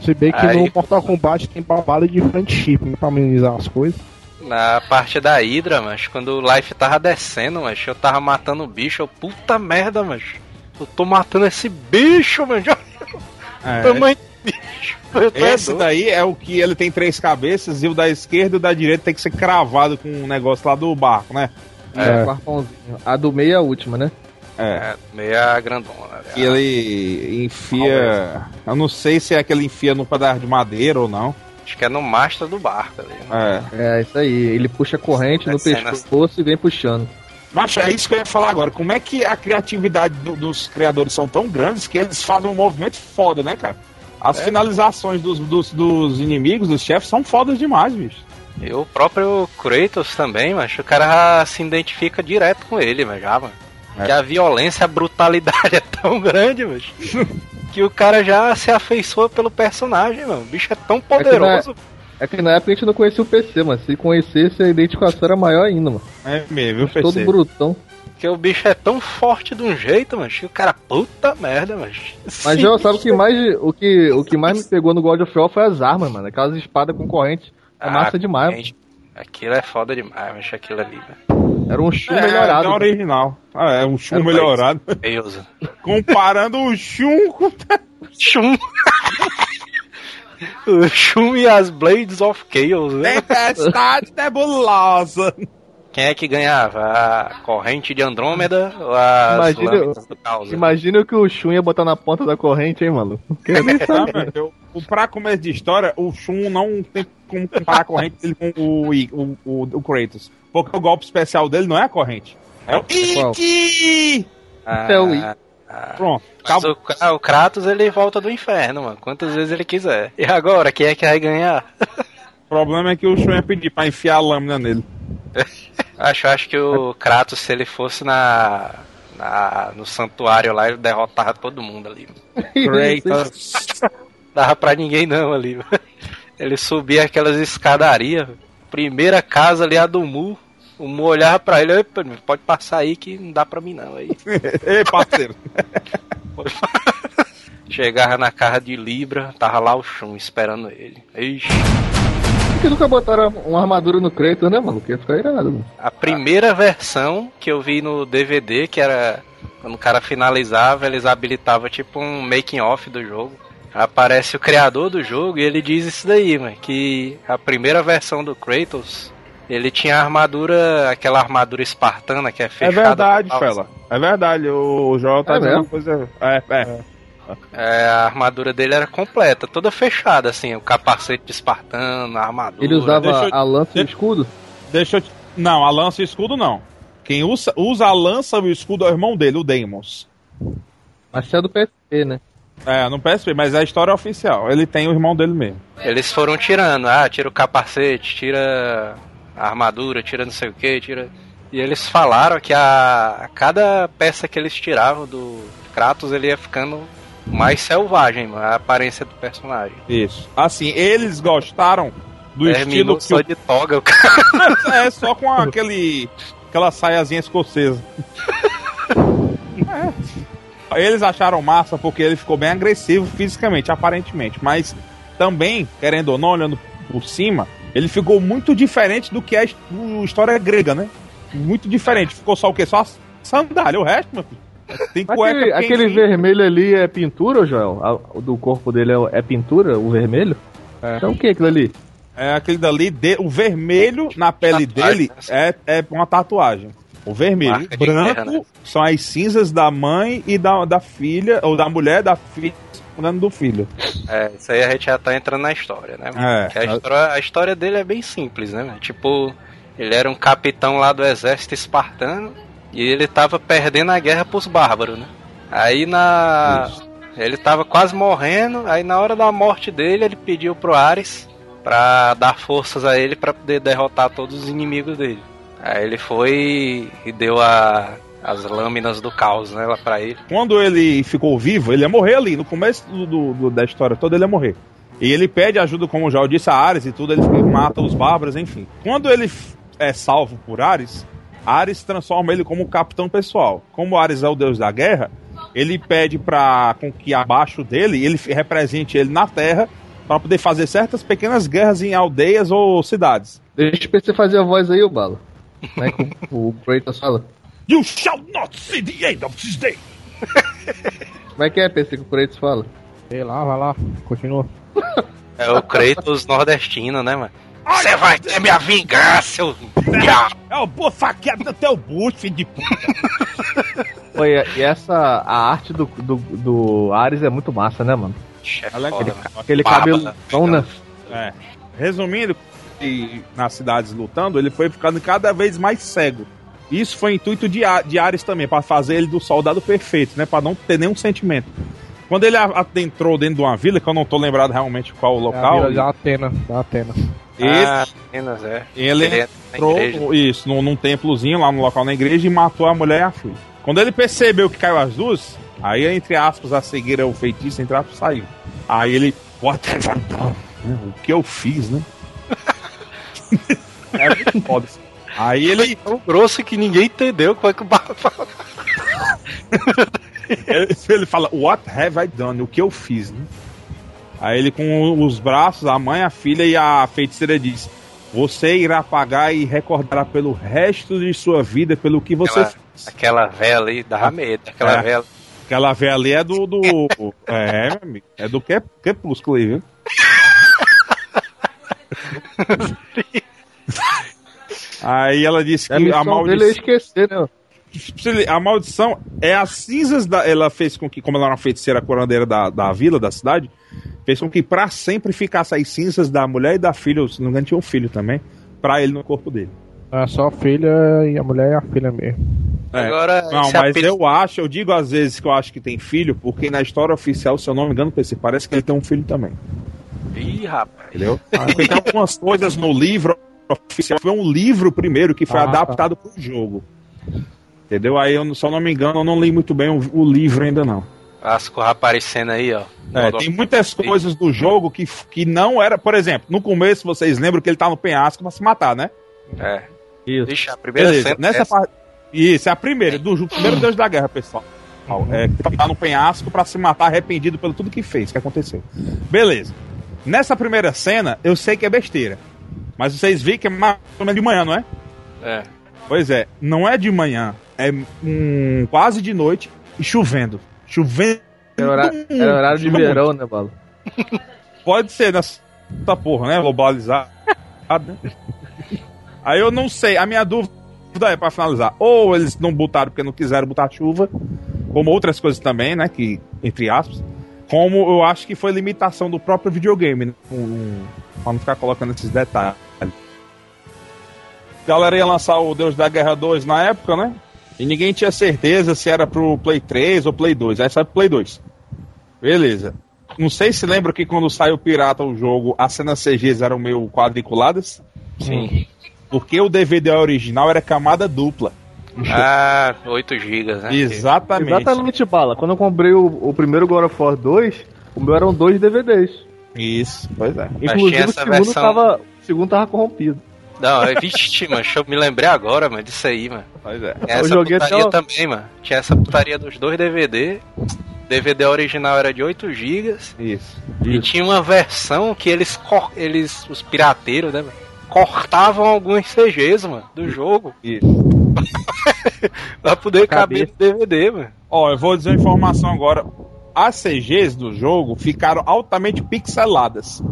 Speaker 5: Se bem que
Speaker 2: Aí-
Speaker 5: no Mortal Kombat tem babada de friendship né, pra amenizar as coisas.
Speaker 2: Na parte da Hydra, mas quando o life tava descendo, mas eu tava matando o bicho, eu, puta merda, mas eu tô matando esse bicho, mano.
Speaker 4: É.
Speaker 2: Tamanho bicho. É
Speaker 4: Esse daí é o que ele tem três cabeças e o da esquerda e o da direita tem que ser cravado com um negócio lá do barco, né?
Speaker 3: É,
Speaker 5: É.
Speaker 3: A do meio é a última, né?
Speaker 4: É.
Speaker 2: É, meia grandona. né?
Speaker 4: E ele enfia. Eu não sei se é que ele enfia no pedaço de madeira ou não.
Speaker 2: Acho que é no mastro do barco ali. né?
Speaker 4: É.
Speaker 3: É, isso aí. Ele puxa a corrente no pescoço e vem puxando.
Speaker 4: Mas é isso que eu ia falar agora. Como é que a criatividade do- dos criadores são tão grandes que eles fazem um movimento foda, né, cara? As finalizações dos, dos, dos inimigos, dos chefes, são fodas demais, bicho.
Speaker 2: E o próprio Kratos também, mas o cara se identifica direto com ele, mas já, mano.
Speaker 4: É.
Speaker 2: Que a violência, a brutalidade é tão grande, mas que o cara já se afeiçoa pelo personagem, mano. O bicho é tão poderoso.
Speaker 3: É que na época a gente não conhecia o PC, mano. Se conhecesse, a identificação era maior ainda, mano.
Speaker 4: É mesmo, viu,
Speaker 3: Todo
Speaker 4: PC?
Speaker 3: brutão.
Speaker 2: Que o bicho é tão forte de um jeito, mas que o cara, puta merda, mas.
Speaker 3: Mas já sabe o que mais o que, o que mais me pegou no God of War foi as armas, mano. Aquelas espadas com corrente. É massa demais. mano.
Speaker 2: gente, Aquilo é foda demais, mas aquilo ali, velho.
Speaker 3: Era um chum
Speaker 4: É,
Speaker 3: melhorado.
Speaker 4: é original. Ah, é um chum
Speaker 2: É,
Speaker 4: melhorado.
Speaker 2: Deus.
Speaker 4: Comparando o chum com.
Speaker 2: Shun. o Shun e as Blades of Chaos, né?
Speaker 4: Tempestade nebulosa.
Speaker 2: Quem é que ganhava? A corrente de Andrômeda ou as
Speaker 3: Imagina-
Speaker 2: lâminas do caos?
Speaker 3: Imagina o que o Shun ia botar na ponta da corrente, hein, mano?
Speaker 4: Ah, eu- o pra começo de história, o Shun não tem como comparar a corrente dele com o, o, o, o Kratos. Porque o golpe especial dele não é a corrente. É o
Speaker 3: qual?
Speaker 4: Iki!
Speaker 3: Até o I.
Speaker 2: ah,
Speaker 4: Pronto.
Speaker 2: mas o, o Kratos ele volta do inferno, mano. Quantas vezes ele quiser. E agora, quem é que vai ganhar?
Speaker 4: O problema é que o Shun ia pedir pra enfiar a lâmina nele.
Speaker 2: Acho, acho que o Kratos, se ele fosse na, na- no santuário lá, ele derrotava todo mundo ali.
Speaker 4: Kratos.
Speaker 2: Dava pra ninguém não ali. Ele subia aquelas escadarias. Primeira casa ali, a do Mu. O Mu olhava pra ele, "Epa, pode passar aí que não dá pra mim não. Aí
Speaker 4: Ei, parceiro.
Speaker 2: chegava na casa de Libra, tava lá o Shun esperando ele. Ixi.
Speaker 3: Que nunca botaram uma armadura no Kratos, né, mano? Que ia ficar irado, mano.
Speaker 2: A primeira versão que eu vi no DVD, que era quando o cara finalizava, eles habilitavam tipo um making off do jogo. Aparece o criador do jogo e ele diz isso daí, mano, que a primeira versão do Kratos, ele tinha a armadura, aquela armadura espartana que é
Speaker 4: É
Speaker 2: fechada.
Speaker 4: verdade,
Speaker 2: total,
Speaker 4: Fela. É verdade. O Joel tá
Speaker 3: É
Speaker 4: dizendo
Speaker 3: mesmo?
Speaker 4: uma coisa. É, é.
Speaker 2: É, a armadura dele era completa, toda fechada, assim, o capacete de espartano, a armadura.
Speaker 3: Ele usava
Speaker 4: eu-
Speaker 3: a lança e o escudo?
Speaker 4: Deixa eu te... Não, a lança e o escudo não. Quem usa, usa a lança e o escudo é o irmão dele, o Deimos.
Speaker 3: Mas isso é do PSP, né?
Speaker 4: É, no PSP, mas é a história oficial. Ele tem o irmão dele mesmo.
Speaker 2: Eles foram tirando, ah, tira o capacete, tira a armadura, tira não sei o que, tira. E eles falaram que a, a cada peça que eles tiravam do Kratos ele ia ficando mais selvagem, a aparência do personagem.
Speaker 4: Isso. Assim, eles gostaram do
Speaker 2: Dez
Speaker 4: estilo que
Speaker 2: só
Speaker 4: o...
Speaker 2: de toga, o cara.
Speaker 4: É, só com aquele... Aquela saiazinha escocesa. É. Eles acharam massa porque ele ficou bem agressivo fisicamente, aparentemente. Mas também, querendo ou não, olhando por cima, ele ficou muito diferente do que é a história grega, né? Muito diferente. Ficou só o quê? Só a sandália. O resto, meu filho. Tem cueca
Speaker 3: Aquele, aquele vermelho ali é pintura, Joel? A- o do corpo dele é, é pintura, o vermelho?
Speaker 4: É.
Speaker 3: Então o que é aquilo ali?
Speaker 4: É aquele dali, de- o vermelho na pele
Speaker 2: Tatuagem,
Speaker 4: dele
Speaker 2: né?
Speaker 4: é, é uma tatuagem. O vermelho.
Speaker 2: De
Speaker 4: branco
Speaker 2: guerra, né?
Speaker 4: são as cinzas da mãe e da, da filha, ou da mulher da filha, cuidando do filho.
Speaker 2: É, isso aí a gente já tá entrando na história, né?
Speaker 4: É.
Speaker 2: A, história, a história dele é bem simples, né? Tipo, ele era um capitão lá do exército espartano e ele tava perdendo a guerra pros bárbaros, né? Aí na. Ele tava quase morrendo, aí na hora da morte dele ele pediu pro Ares pra dar forças a ele pra poder derrotar todos os inimigos dele. Aí ele foi e deu a, as lâminas do caos, né, lá pra ele.
Speaker 4: Quando ele ficou vivo, ele ia morrer ali. No começo do, do- do- da história toda, ele ia morrer. E ele pede ajuda, como já eu disse, a Ares e tudo, ele mata os bárbaros, enfim. Quando ele é salvo por Ares, Ares transforma ele como capitão pessoal. Como Ares é o deus da guerra, ele pede para com que abaixo dele ele represente ele na terra para poder fazer certas pequenas guerras em aldeias ou cidades.
Speaker 3: Deixa o PC fazer a voz aí, ô Bala. Como é que o, o Kratos fala?
Speaker 4: You shall not see the end of this day.
Speaker 3: Como é que é, PC, que o Kratos fala?
Speaker 5: Sei lá, vai lá, continua.
Speaker 2: É o Kratos nordestino, né, mano? Você vai ter minha vingança, seu!
Speaker 4: É o boa faqueada do teu bucho, filho de puta.
Speaker 3: Oi, e essa, a arte do, do, do Ares é muito massa, né, mano?
Speaker 4: É
Speaker 2: foda,
Speaker 4: aquele-
Speaker 2: mano.
Speaker 3: Aquele cabelo
Speaker 2: né?
Speaker 3: tão, né?
Speaker 4: É. Resumindo, e nas cidades lutando, ele foi ficando cada vez mais cego. Isso foi intuito de, de Ares também, para fazer ele do soldado perfeito, né? Para não ter nenhum sentimento. Quando ele adentrou dentro de uma vila, que eu não tô lembrado realmente qual o
Speaker 5: É a
Speaker 4: local,
Speaker 5: vila da Atena, da Atena.
Speaker 4: ele,
Speaker 2: Ah, apenas é.
Speaker 4: ele
Speaker 2: Ele na
Speaker 4: entrou isso, num, num templozinho lá no local na igreja e matou a mulher e a filha. Quando ele percebeu que caiu as duas, aí, entre aspas, a cegueira, o feitiço, entre aspas, saiu. Aí ele. What have I done? O que eu fiz, né? é muito foda. Aí ele,
Speaker 2: tão grosso que ninguém entendeu como é que o barba.
Speaker 4: ele, fala, What have I done? O que eu fiz, né? Aí ele com os braços, a mãe, a filha e a feiticeira diz: Você irá pagar e recordará pelo resto de sua vida pelo que você
Speaker 2: Aquela-
Speaker 4: fez.
Speaker 2: Aquela véia ali dava medo. Aquela
Speaker 4: É.
Speaker 2: véia.
Speaker 4: Aquela velha ali é do. do é, meu amigo. É do que, crepúsculo aí, viu? Aí ela disse
Speaker 3: A
Speaker 4: que a
Speaker 3: missão dele é
Speaker 4: maldição,
Speaker 3: esquecer, né?
Speaker 4: A maldição é as cinzas da. Ela fez com que, como ela era uma feiticeira curandeira da, da vila, da cidade, fez com que pra sempre ficasse as cinzas da mulher e da filha, se não me engano, tinha um filho também, pra ele no corpo dele.
Speaker 5: É só a filha e a mulher e a filha mesmo.
Speaker 4: É.
Speaker 2: Agora,
Speaker 4: Não, mas
Speaker 2: apelido-
Speaker 4: eu acho, eu digo às vezes que eu acho que tem filho, porque na história oficial, se eu não me engano, PC, parece que ele tem um filho também.
Speaker 2: Ih, rapaz.
Speaker 4: Entendeu? Tem algumas coisas no livro oficial. Foi um livro primeiro que foi
Speaker 3: Ah,
Speaker 4: adaptado para o jogo. Entendeu? Aí eu, se eu não me engano, eu não li muito bem o, o livro ainda não.
Speaker 2: As coisas aparecendo aí, ó.
Speaker 4: É, tem muitas coisas do jogo que, que não era. Por exemplo, no começo vocês lembram que ele tá no penhasco pra se matar, né?
Speaker 2: É.
Speaker 3: Isso.
Speaker 2: Vixe, a primeira
Speaker 4: Beleza.
Speaker 2: cena.
Speaker 4: Nessa
Speaker 2: essa-
Speaker 4: parte. Isso, é a primeira, do ju- primeiro Deus da Guerra, pessoal. É, que tá no penhasco pra se matar arrependido pelo tudo que fez, que aconteceu. Beleza. Nessa primeira cena, eu sei que é besteira. Mas vocês viram que é mais ou menos de manhã, não é?
Speaker 2: É.
Speaker 4: Pois é, não é de manhã, é hum, quase de noite e chovendo. Chovendo.
Speaker 3: Era horário, era horário de
Speaker 4: Chovendo
Speaker 3: verão, né, Bala?
Speaker 4: Pode ser nessa porra, né? Globalizado. né? Aí eu não sei. A minha dúvida é pra finalizar. Ou eles não botaram porque não quiseram botar chuva, como outras coisas também, né? Que, entre aspas. Como eu acho que foi limitação do próprio videogame, né? Um, pra não ficar colocando esses detalhes. A galera ia lançar o Deus da Guerra 2 na época, né? E ninguém tinha certeza se era pro Play 3 ou Play 2. Aí saiu pro Play 2. Beleza. Não sei se lembra que quando saiu Pirata o jogo, as cenas CGs eram meio quadriculadas.
Speaker 2: Sim.
Speaker 4: Porque o DVD original era camada dupla.
Speaker 2: Ah, 8 GB, né?
Speaker 4: Exatamente.
Speaker 3: Exatamente, Bala. Quando eu comprei o, o primeiro God of War 2, o meu eram dois DVDs.
Speaker 4: Isso, pois é.
Speaker 3: Inclusive o segundo,
Speaker 2: versão-
Speaker 3: tava, o segundo tava corrompido.
Speaker 2: Não, é, vixe, mano, deixa eu me lembrei agora, mano, disso aí, mano.
Speaker 4: Pois é.
Speaker 2: Tinha essa
Speaker 3: até
Speaker 2: putaria também, mano. Tinha essa putaria dos dois DVD. DVD original era de 8 GB.
Speaker 4: Isso.
Speaker 2: E tinha uma versão que eles, eles os pirateiros, né, mano, cortavam alguns CGs, mano, do jogo.
Speaker 4: Isso.
Speaker 2: pra poder caber no DVD, mano.
Speaker 4: Ó, eu vou dizer uma informação agora. As CGs do jogo ficaram altamente pixeladas.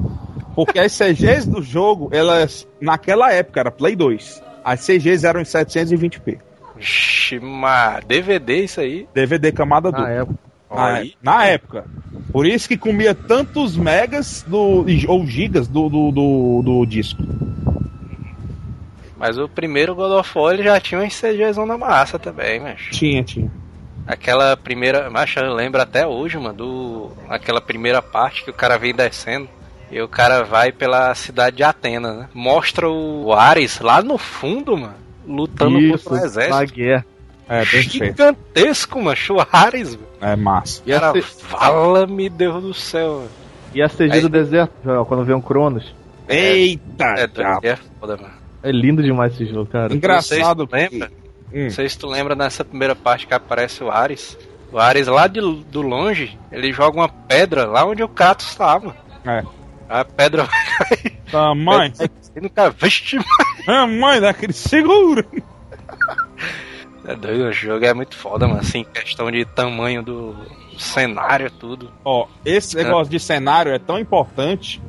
Speaker 4: Porque as CGs do jogo, elas, naquela época, era Play 2. As CGs eram em 720p.
Speaker 2: Vixe, mas DVD isso aí.
Speaker 4: DVD camada dupla.
Speaker 3: Na época.
Speaker 4: Na,
Speaker 2: Aí.
Speaker 4: na época. Por isso que comia tantos megas do, ou gigas do, do, do, do disco.
Speaker 2: Mas o primeiro God of War ele já tinha uma CGs na massa também, mas.
Speaker 4: Tinha, tinha.
Speaker 2: Aquela primeira. Macho, eu lembro até hoje, mano, do. Aquela primeira parte que o cara vem descendo. E o cara vai pela cidade de Atenas, né? Mostra o Ares lá no fundo, mano. Lutando
Speaker 3: Isso,
Speaker 2: contra o
Speaker 3: na
Speaker 2: exército.
Speaker 3: guerra.
Speaker 4: É, feito.
Speaker 2: Gigantesco, mano. O Ares, mano.
Speaker 4: É massa.
Speaker 3: E
Speaker 2: Cara,
Speaker 3: C-
Speaker 2: fala-me Deus do céu, mano.
Speaker 3: e a CG
Speaker 2: Aí-
Speaker 3: do deserto, Joel, quando vê um Cronos.
Speaker 4: Eita!
Speaker 2: É,
Speaker 4: diabo.
Speaker 2: é foda, mano.
Speaker 3: É lindo demais esse jogo, cara.
Speaker 4: Engraçado.
Speaker 2: Não sei se tu lembra?
Speaker 4: Hum.
Speaker 2: Não sei se tu lembra nessa primeira parte que aparece o Ares. O Ares lá de, do longe, ele joga uma pedra lá onde o Kratos estava.
Speaker 4: É.
Speaker 2: A pedra vai cair.
Speaker 4: Tamanho.
Speaker 2: E no cara, vixe,
Speaker 4: Tamanho daquele seguro.
Speaker 2: É doido, o jogo é muito foda, mano. Assim, questão de tamanho do cenário, tudo.
Speaker 4: Ó, esse negócio de cenário é tão importante.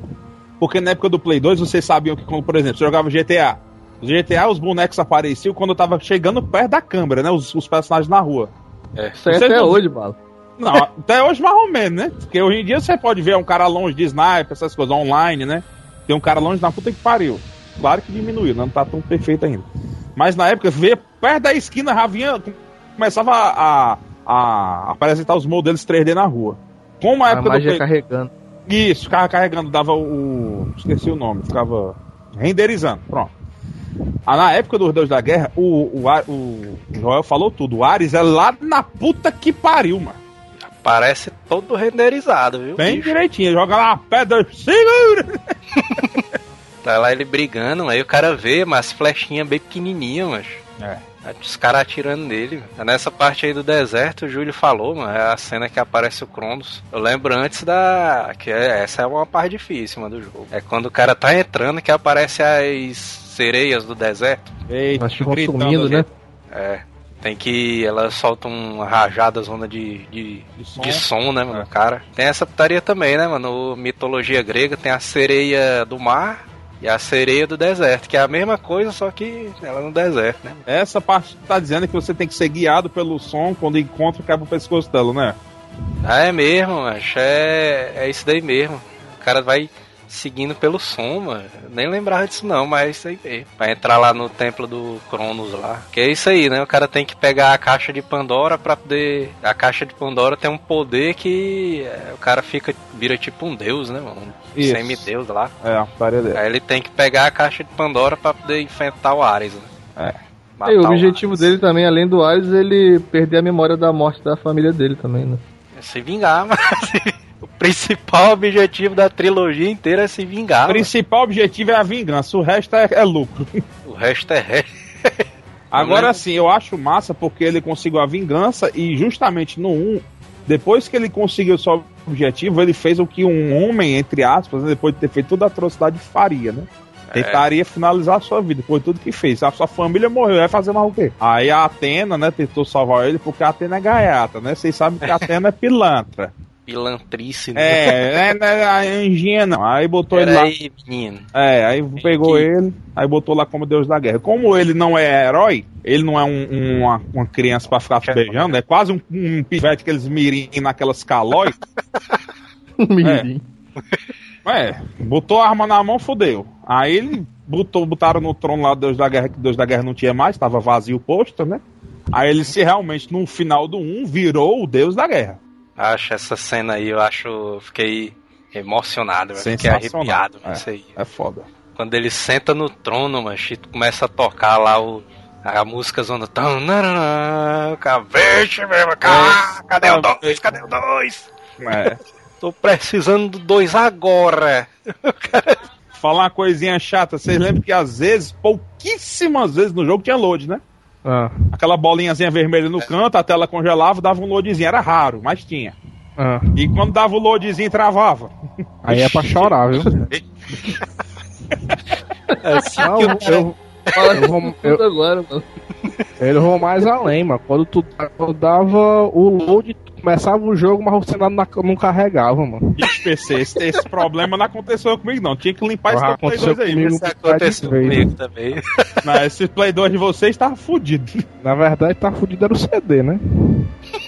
Speaker 4: Porque na época do Play 2 vocês sabiam que, quando, por exemplo, você jogava GTA. GTA, os bonecos apareciam quando tava chegando perto da câmera, né? Os, os personagens na rua.
Speaker 3: Isso aí
Speaker 4: Você
Speaker 3: até
Speaker 4: não-
Speaker 3: hoje, Bala.
Speaker 4: Não, até hoje mais ou menos, né? Porque hoje em dia você pode ver um cara longe de sniper, essas coisas online, né? Tem um cara longe na puta que pariu. Claro que diminuiu, não tá tão perfeito ainda. Mas na época, ver perto da esquina, já vinha, começava a, a, a apresentar os modelos 3D na rua. Como a
Speaker 3: A
Speaker 4: época do
Speaker 3: magia
Speaker 4: Play...
Speaker 3: carregando.
Speaker 4: Isso, ficava carregando, dava o. Esqueci o nome, ficava renderizando. Pronto. Ah, na época dos Deus da Guerra, o, o, o Joel falou tudo. O Ares é lá na puta que pariu, mano.
Speaker 2: Parece todo renderizado, viu?
Speaker 4: Bem
Speaker 2: bicho?
Speaker 4: direitinho. Joga lá a pedra, segura!
Speaker 2: Tá lá ele brigando, aí o cara vê, mas flechinha bem pequenininha, mas.
Speaker 4: É.
Speaker 2: Os caras atirando nele. mano. Nessa parte aí do deserto, o Júlio falou, mano. É a cena que aparece o Cronos. Eu lembro antes da. que é- essa é uma parte difícil, mano, do jogo. É quando o cara tá entrando que aparece as sereias do deserto.
Speaker 4: Eita,
Speaker 3: consumindo, né?
Speaker 2: É. Tem que. Elas soltam uma rajada zona de, de,
Speaker 4: De som.
Speaker 2: de som, né, mano,
Speaker 4: É.
Speaker 2: cara. Tem essa putaria também, né, mano? Mitologia grega tem a sereia do mar e a sereia do deserto, que é a mesma coisa, só que ela no deserto, né?
Speaker 4: Essa parte tá dizendo que você tem que ser guiado pelo som quando encontra o pescoço dela, né?
Speaker 2: Ah, é mesmo, macho. É, é isso daí mesmo. O cara vai seguindo pelo som, mano. Nem lembrava disso não, mas é isso aí mesmo. Pra entrar lá no templo do Cronos lá. Que é isso aí, né? O cara tem que pegar a caixa de Pandora pra poder. A caixa de Pandora tem um poder que é, o cara fica. vira tipo um deus, né, mano? Um semideus lá.
Speaker 4: É, dele.
Speaker 2: Aí ele tem que pegar a caixa de Pandora pra poder enfrentar o Ares, né?
Speaker 4: É.
Speaker 3: E o objetivo
Speaker 2: Ares.
Speaker 3: dele também, além do Ares, ele perder a memória da morte da família dele também, né?
Speaker 2: É se vingar, mas. o principal objetivo da trilogia inteira é se vingar.
Speaker 4: O principal objetivo é a vingança, o resto é, é lucro.
Speaker 2: mano. O resto é resto.
Speaker 4: Agora
Speaker 2: Não.
Speaker 4: sim, eu acho massa porque ele conseguiu a vingança e justamente no 1, depois que ele conseguiu seu objetivo, ele fez o que um homem, entre aspas, né, depois de ter feito toda a atrocidade, faria, né? Tentaria finalizar a sua vida, foi tudo que fez. A sua família morreu, vai fazer mais o quê? Aí a Atena, né, tentou salvar ele porque a Atena é gaiata, né? Vocês sabem que a Atena é pilantra.
Speaker 2: Pilantrice, né?
Speaker 4: É, é, não é a anjinha não. Aí botou ele
Speaker 2: Pera
Speaker 4: lá.
Speaker 2: aí, menino.
Speaker 4: É, aí pegou
Speaker 2: que-
Speaker 4: ele, aí botou lá como deus da guerra. Como ele não é herói, ele não é um- um- uma, uma criança pra ficar se beijando, é quase um, um pivete que eles mirim naquelas calóis.
Speaker 3: Mirim.
Speaker 4: É, botou a arma na mão, fodeu. Aí ele botou, botaram no trono lá Deus da Guerra, que Deus da Guerra não tinha mais, tava vazio o posto, né? Aí ele se realmente, no final do 1, virou o Deus da Guerra.
Speaker 2: Acho essa cena aí, eu acho. Fiquei emocionado, fiquei arrepiado
Speaker 4: É.
Speaker 2: isso aí.
Speaker 4: É foda.
Speaker 2: Quando ele senta no trono, mas começa a tocar lá o. A música zona. Cara, Vixe, meu, cara, cadê o dois? Cadê o dois?
Speaker 4: É.
Speaker 2: Tô precisando do dois agora.
Speaker 4: Falar uma coisinha chata, vocês lembram que às vezes, pouquíssimas vezes no jogo tinha load, né?
Speaker 5: Ah,
Speaker 4: Aquela bolinhazinha vermelha no canto, a tela congelava, dava um loadzinho. Era raro, mas tinha.
Speaker 5: ah.
Speaker 4: E quando dava o loadzinho, travava.
Speaker 5: Aí é pra chorar, viu?
Speaker 2: Assim
Speaker 5: Não,
Speaker 2: que o cara-
Speaker 5: eu,
Speaker 3: Fala
Speaker 5: eu, vou, eu,
Speaker 3: tudo agora, mano.
Speaker 5: eu vou mais além, mano. Quando tu quando dava o load, tu começava o jogo, mas o cenário na- não carregava, mano.
Speaker 4: Ixi, PC, esse, esse problema não aconteceu comigo, não. Tinha que limpar esse
Speaker 5: Ah,
Speaker 4: teu Play
Speaker 5: aconteceu
Speaker 4: 2 aí.
Speaker 5: comigo.
Speaker 2: Isso aconteceu comigo também.
Speaker 4: Não, esse Play 2 de vocês tava fudido.
Speaker 5: Na verdade, tá fudido era o CD, né?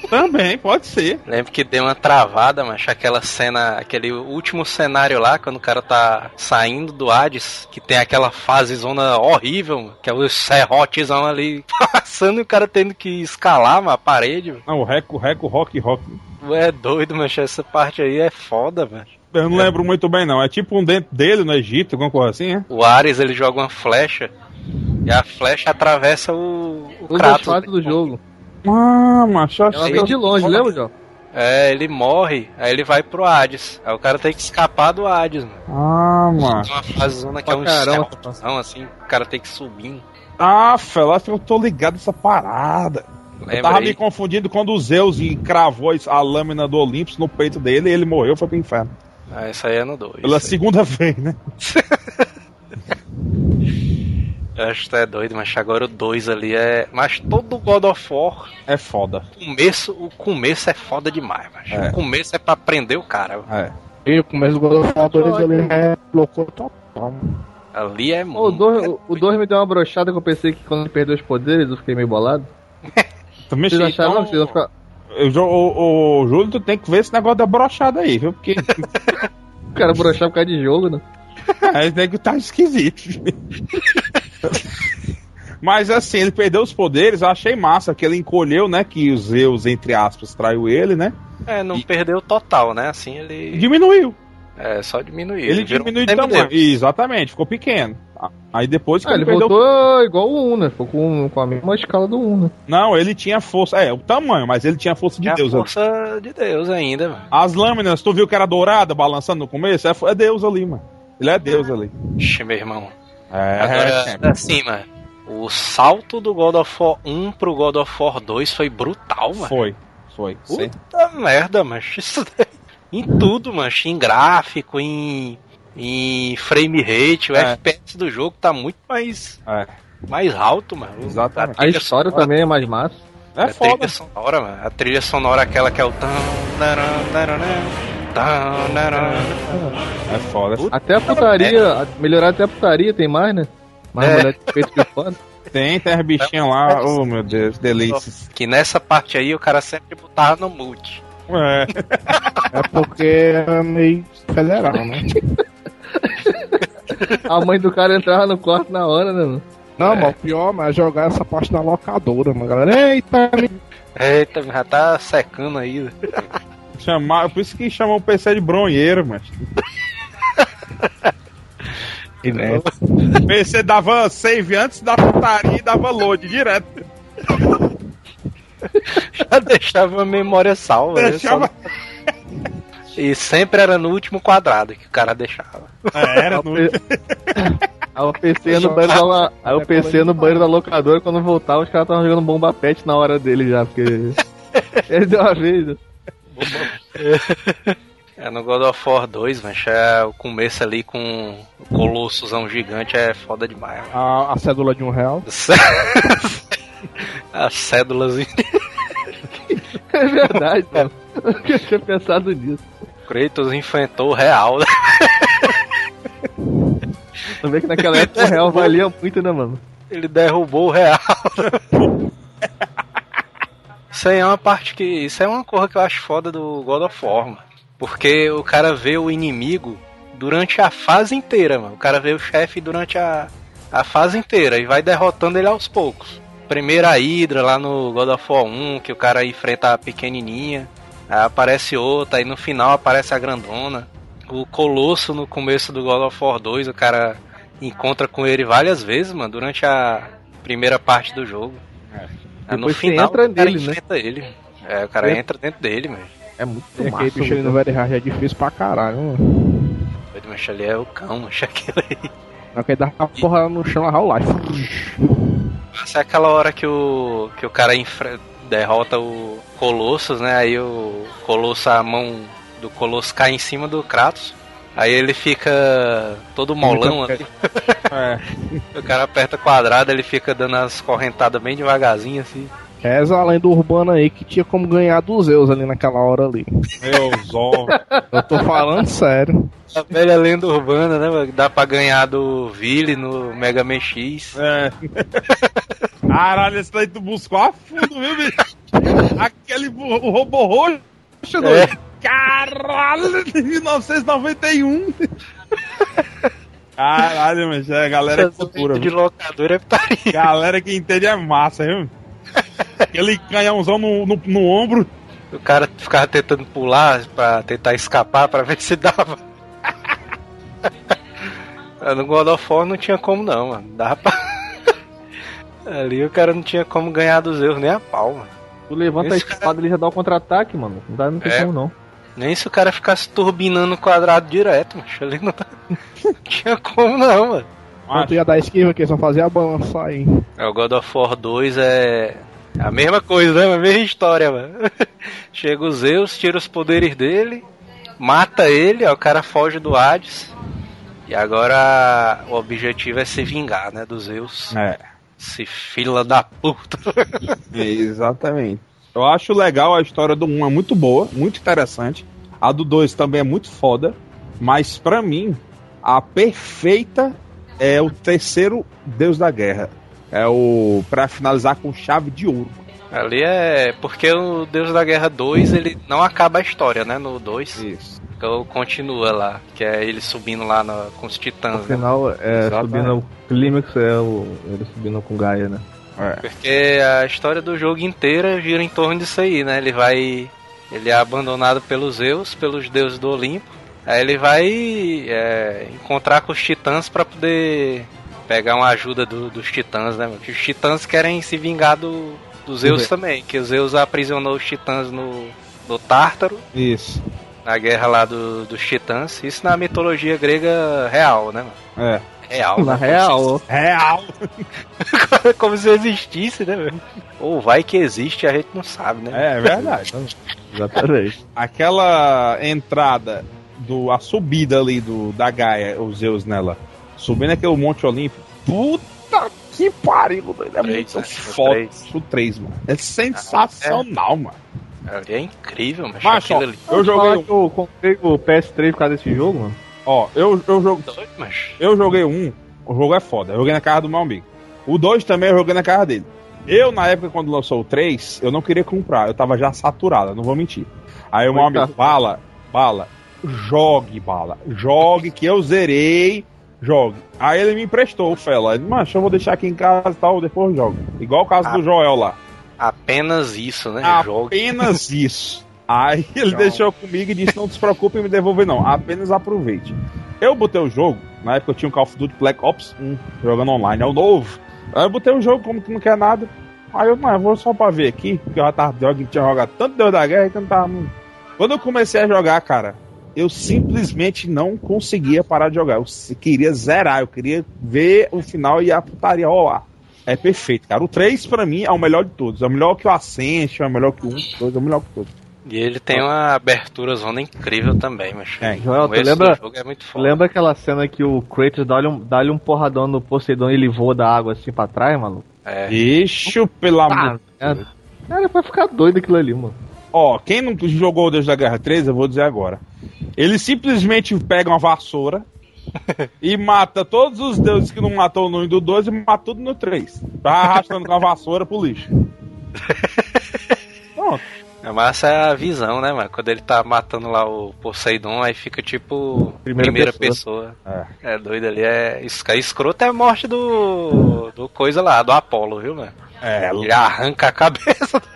Speaker 4: Também, pode ser.
Speaker 2: Lembro que deu uma travada, mas aquela cena, aquele último cenário lá, quando o cara tá saindo do Hades, que tem aquela fase zona horrível, mano, que é o serrotezão ali passando e o cara tendo que escalar mano, a parede. mano.
Speaker 4: Não, o Reco, Reco, Rock, Rock.
Speaker 2: É doido, mas essa parte aí é foda, velho.
Speaker 4: Eu não lembro muito bem, não. É tipo um dentro dele no Egito, alguma coisa assim, é?
Speaker 2: O Ares ele joga uma flecha e a flecha atravessa o, o
Speaker 3: as
Speaker 2: Kratos.
Speaker 3: fases do jogo.
Speaker 4: Ah, macho, que
Speaker 3: vem de longe, lembra, João?
Speaker 2: É, ele morre, aí ele vai pro Hades. Aí o cara tem que escapar do Hades, mano.
Speaker 4: Ah, macho.
Speaker 2: Tem uma fase zona que é um
Speaker 3: caramba,
Speaker 2: serrotezão, assim, o cara tem que subir.
Speaker 4: Ah, fela, acho que eu tô ligado nessa parada. Eu tava
Speaker 2: aí?
Speaker 4: me confundindo quando o Zeus encravou a lâmina do Olympus no peito dele e ele morreu, foi pro inferno.
Speaker 2: Ah, isso aí é no 2.
Speaker 4: Pela segunda vez, né?
Speaker 2: Eu acho que tu é doido, mas agora o 2 ali é. Mas todo God of War,
Speaker 4: É foda.
Speaker 2: o começo, o começo é foda demais, mas
Speaker 4: É.
Speaker 2: o começo é pra prender o cara.
Speaker 4: É.
Speaker 5: E o começo do God of War 2 ele é loucura total. mano.
Speaker 2: Ali é
Speaker 3: O
Speaker 2: muito.
Speaker 3: 2 o dois me deu uma brochada que eu pensei que quando ele perdeu os poderes eu fiquei meio bolado.
Speaker 4: Também
Speaker 3: Vocês acharam
Speaker 4: então,
Speaker 3: não? Vocês ficar...
Speaker 4: eu, o, o Júlio, tu tem que ver esse negócio da brochada aí, viu? Porque
Speaker 3: O cara brochar por causa de jogo, né?
Speaker 4: aí tem que tá esquisito. Mas assim, ele perdeu os poderes, eu achei massa, que ele encolheu, né? Que os Zeus, entre aspas, traiu ele, né?
Speaker 2: É, não
Speaker 4: E-
Speaker 2: perdeu total, né? Assim ele.
Speaker 4: diminuiu.
Speaker 2: É, só diminuiu.
Speaker 4: Ele
Speaker 2: virou
Speaker 4: diminuiu
Speaker 2: um
Speaker 4: de tamanho. Exatamente, ficou pequeno. Aí depois que
Speaker 3: Ah, ele
Speaker 4: perdeu.
Speaker 3: voltou igual o 1, né? Ficou com, com a mesma escala do 1, né?
Speaker 4: Não, ele tinha força. É, o tamanho, mas ele tinha força de
Speaker 2: É a
Speaker 4: Deus. ali.
Speaker 2: força de Deus ainda, mano.
Speaker 4: As lâminas, tu viu que era dourada balançando no começo? É, é Deus ali, mano. Ele é Deus ali.
Speaker 2: Ixi, meu irmão.
Speaker 4: É,
Speaker 2: Agora, assim, mano. O salto do God of War 1 pro God of War 2 foi brutal, mano.
Speaker 4: foi. Foi. Sim.
Speaker 2: Puta merda, macho. Isso daí. Em tudo, macho. Em gráfico, em, em frame rate. O
Speaker 4: É.
Speaker 2: FPS do jogo tá muito mais,
Speaker 4: É,
Speaker 2: mais alto, mano.
Speaker 4: Exatamente.
Speaker 3: A
Speaker 2: trilha
Speaker 3: história
Speaker 2: sonora-
Speaker 3: também é mais massa.
Speaker 4: é
Speaker 2: a
Speaker 4: foda.
Speaker 2: trilha sonora, mano. A trilha sonora aquela que é o. taran, taranã.
Speaker 4: É foda.
Speaker 3: Até a putaria, melhorar até a putaria tem mais, né? Mais
Speaker 2: É.
Speaker 3: mulher de peito de fã.
Speaker 4: Tem, tem as bichinhas lá. Oh, meu Deus, delícias.
Speaker 2: Que nessa parte aí o cara sempre botava no mute.
Speaker 4: É.
Speaker 5: É porque é meio federal, né?
Speaker 3: A mãe do cara entrava no quarto na hora, né, mano?
Speaker 5: Não, mano, pior, mas é jogar essa parte na locadora, mano, galera. Eita, me-
Speaker 2: Eita, já tá secando aí.
Speaker 4: Chamar, por isso que chamam o PC de bronheiro, mas.
Speaker 5: Né?
Speaker 4: O PC dava save antes da putaria e dava load direto.
Speaker 2: Já deixava a memória salva. né?
Speaker 4: Deixava.
Speaker 2: E sempre era no último quadrado que o cara deixava.
Speaker 4: É, era no.
Speaker 3: Aí o PC no banheiro da, lo- aí o PC no banheiro da locadora, quando voltava, os caras estavam jogando bomba pet na hora dele já, porque. Ele deu uma vez.
Speaker 2: É no God of War 2, mas é o começo ali com o Colossozão gigante é foda demais. mano.
Speaker 5: A, a cédula de um real.
Speaker 2: As cédulas.
Speaker 3: É verdade, mano. Eu nunca tinha pensado nisso.
Speaker 2: Kratos enfrentou o real.
Speaker 3: vê que naquela época o real valia muito, né, mano?
Speaker 2: Ele derrubou o real. Isso aí é uma parte que. Isso é uma coisa que eu acho foda do God of War, mano. Porque o cara vê o inimigo durante a fase inteira, mano. O cara vê o chefe durante a, a fase inteira e vai derrotando ele aos poucos. Primeiro a Hydra lá no God of War 1, que o cara enfrenta a pequenininha. Aí aparece outra, aí no final aparece a grandona. O Colosso no começo do God of War 2, o cara encontra com ele várias vezes, mano, durante a primeira parte do jogo. No
Speaker 3: Depois você
Speaker 2: final
Speaker 3: entra
Speaker 2: o cara
Speaker 3: nele, né?
Speaker 2: enfrenta ele. É, o cara
Speaker 3: É.
Speaker 2: entra dentro dele, mano.
Speaker 3: É muito
Speaker 5: E aquele
Speaker 3: massa.
Speaker 5: bicho ali no. Very Hard é difícil pra caralho, mano.
Speaker 2: Doido, mas ali é o cão, mas aquilo aí.
Speaker 5: Não, que ele dá uma porra no chão, lá o life.
Speaker 2: Essa é aquela hora que o, que o cara enfre- derrota o Colossus, né? Aí o Colosso, a mão do Colosso cai em cima do Kratos. Aí ele fica todo molão ali.
Speaker 4: É.
Speaker 2: O cara aperta quadrado, ele fica dando as correntadas bem devagarzinho assim.
Speaker 5: Reza a lenda urbana aí que tinha como ganhar dos Zeus ali naquela hora ali.
Speaker 4: Meu zó.
Speaker 5: Eu tô falando sério.
Speaker 2: A velha lenda urbana, né? Dá pra ganhar do Vili no Mega Man X.
Speaker 4: É. Caralho, esse daí tu buscou a fundo, viu, bicho? Aquele o robô roxo, doido. Caralho, de 1991. Caralho, mas é, a galera é cultura,
Speaker 2: de
Speaker 4: viu?
Speaker 2: locadora é putaria.
Speaker 4: Galera que entende é massa, viu? Aquele canhãozão no, no, no ombro.
Speaker 2: O cara ficava tentando pular pra tentar escapar pra ver se dava. no God of War não tinha como não, mano. Dava pra... Ali o cara não tinha como ganhar dos erros nem a pau, mano.
Speaker 3: Tu levanta
Speaker 2: Esse
Speaker 3: a espada ele já dá o contra-ataque, mano. Não, dá, não tem
Speaker 2: É.
Speaker 3: como não.
Speaker 2: Nem se o cara ficasse turbinando o quadrado direto, mas ali não, não tinha como não, mano.
Speaker 5: Quando tu ia dar esquiva, que vão fazer a balança aí.
Speaker 2: É, o God of War 2 é a mesma coisa, né? A mesma história, mano. Chega o Zeus, tira os poderes dele, mata ele, ó, o cara foge do Hades. E agora o objetivo é se vingar, né, do Zeus.
Speaker 4: É,
Speaker 2: Esse fila da puta.
Speaker 4: exatamente. Eu acho legal a história do 1, é muito boa, muito interessante. A do 2 também é muito foda. Mas pra mim, a perfeita é o terceiro Deus da Guerra. É o. Pra finalizar com chave de ouro.
Speaker 2: Ali é porque o Deus da Guerra 2, ele não acaba a história, né, no 2.
Speaker 4: Isso.
Speaker 2: Então continua lá, que é ele subindo lá na- com os
Speaker 3: No
Speaker 2: titãs, né?
Speaker 3: final, é,
Speaker 4: Exatamente.
Speaker 3: subindo o clímax, é o, ele subindo com Gaia, né?
Speaker 4: É.
Speaker 2: Porque a história do jogo inteira gira em torno disso aí, né? Ele vai. Ele é abandonado pelos Zeus, pelos deuses do Olimpo. Aí ele vai é, encontrar com os titãs pra poder pegar uma ajuda do- dos titãs, né? mano? Que os titãs querem se vingar do, dos Zeus
Speaker 3: Uhum.
Speaker 2: também. Que os Zeus aprisionou os titãs no, no Tártaro,
Speaker 4: Isso.
Speaker 2: na guerra lá do- dos titãs. Isso na mitologia grega real, né? mano?
Speaker 4: É.
Speaker 2: Real.
Speaker 3: Na
Speaker 2: né?
Speaker 3: real,
Speaker 4: Real.
Speaker 2: Como se existisse, né? velho? Ou vai que existe, a gente não sabe, né?
Speaker 4: É, é verdade.
Speaker 3: exatamente.
Speaker 4: Aquela entrada do. a subida ali do da Gaia, os Zeus nela. Subindo aquele Monte Olímpico. Puta que pariu, doido. É muito
Speaker 2: né?
Speaker 4: foda.
Speaker 2: Três.
Speaker 4: O 3, mano. É sensacional, mano.
Speaker 2: Ali é incrível, mas
Speaker 4: Macho, ó,
Speaker 2: aquilo ali.
Speaker 4: eu joguei.
Speaker 3: Eu comprei o PS3 por causa desse jogo, mano.
Speaker 4: Ó, eu, eu, jogo, eu joguei um. O jogo é foda. Eu joguei na casa do meu amigo. O 2 também eu joguei na casa dele. Eu, na época, quando lançou o 3, eu não queria comprar. Eu tava já saturado, não vou mentir. Aí o meu amigo, bala, bala, jogue, bala. Jogue que eu zerei jogue. Aí ele me emprestou o Fela. Ele, Macho, eu vou deixar aqui em casa e tal, depois eu jogo. Igual o caso
Speaker 2: Ah.
Speaker 4: do Joel lá.
Speaker 2: Apenas isso, né? Jogo.
Speaker 4: Apenas isso. Aí ele deixou comigo e disse: Não se preocupe em me devolver, não. Apenas aproveite. Eu botei o jogo, na época eu tinha o Call of Duty Black Ops 1 jogando online, é o novo. Aí eu botei o jogo como que não quer nada. Aí eu, eu vou só pra ver aqui, porque eu já tava jogando, tinha jogado tanto Deus da Guerra que eu não tava. Quando eu comecei a jogar, cara, eu simplesmente não conseguia parar de jogar. Eu queria zerar, eu queria ver o final e a putaria rolar. É perfeito, cara. O 3, pra mim, é o melhor de todos. É o melhor que o Ascension, é o melhor que o 1, é o melhor que todos.
Speaker 2: E ele tem uma abertura zona incrível também, mas
Speaker 4: É.
Speaker 3: Joel,
Speaker 2: o
Speaker 3: tu
Speaker 2: esse
Speaker 3: lembra,
Speaker 2: jogo é muito foda.
Speaker 3: lembra aquela cena que o Kratos dá-lhe um, dá um porradão no Poseidon e ele voa da água assim pra trás, maluco?
Speaker 2: É.
Speaker 4: Ixi, pelo amor.
Speaker 3: É. Cara, vai ficar doido aquilo ali, mano.
Speaker 4: Ó, quem não jogou o Deus da Guerra 3, eu vou dizer agora. Ele simplesmente pega uma vassoura e mata todos os deuses que não matou no 1 e do 2 e mata tudo no 3. Tá arrastando com a vassoura pro lixo. Pronto.
Speaker 2: É massa é a visão, né, mano? Quando ele tá matando lá o Poseidon, aí fica tipo
Speaker 3: Primeira
Speaker 2: primeira,
Speaker 3: pessoa.
Speaker 2: pessoa. É. doido ali. É... es- Escroto é a morte do. do coisa lá, do Apolo, viu, mano?
Speaker 4: É,
Speaker 2: Ele arranca a cabeça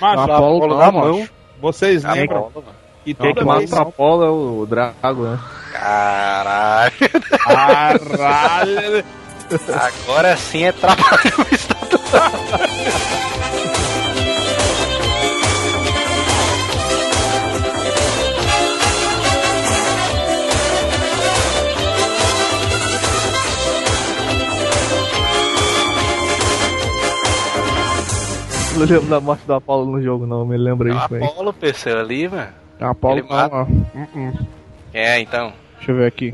Speaker 5: do Apolo
Speaker 2: Apolo
Speaker 5: não,
Speaker 2: na
Speaker 5: macho.
Speaker 2: mão.
Speaker 4: vocês
Speaker 2: Apolo,
Speaker 4: lembram que
Speaker 3: Quem
Speaker 4: toda
Speaker 3: que mata
Speaker 4: vez...
Speaker 3: o Apolo é o Drago, né?
Speaker 2: Caralho.
Speaker 4: Caralho!
Speaker 2: Agora sim é trabalho.
Speaker 3: Não lembro da morte do Apolo no jogo, não. Me lembra isso, velho.
Speaker 2: Apolo, PC, ali, mano.
Speaker 5: A Apolo
Speaker 2: Ele
Speaker 5: não,
Speaker 2: mata.
Speaker 5: ó. Uh-uh.
Speaker 2: É, então.
Speaker 5: Deixa eu ver aqui.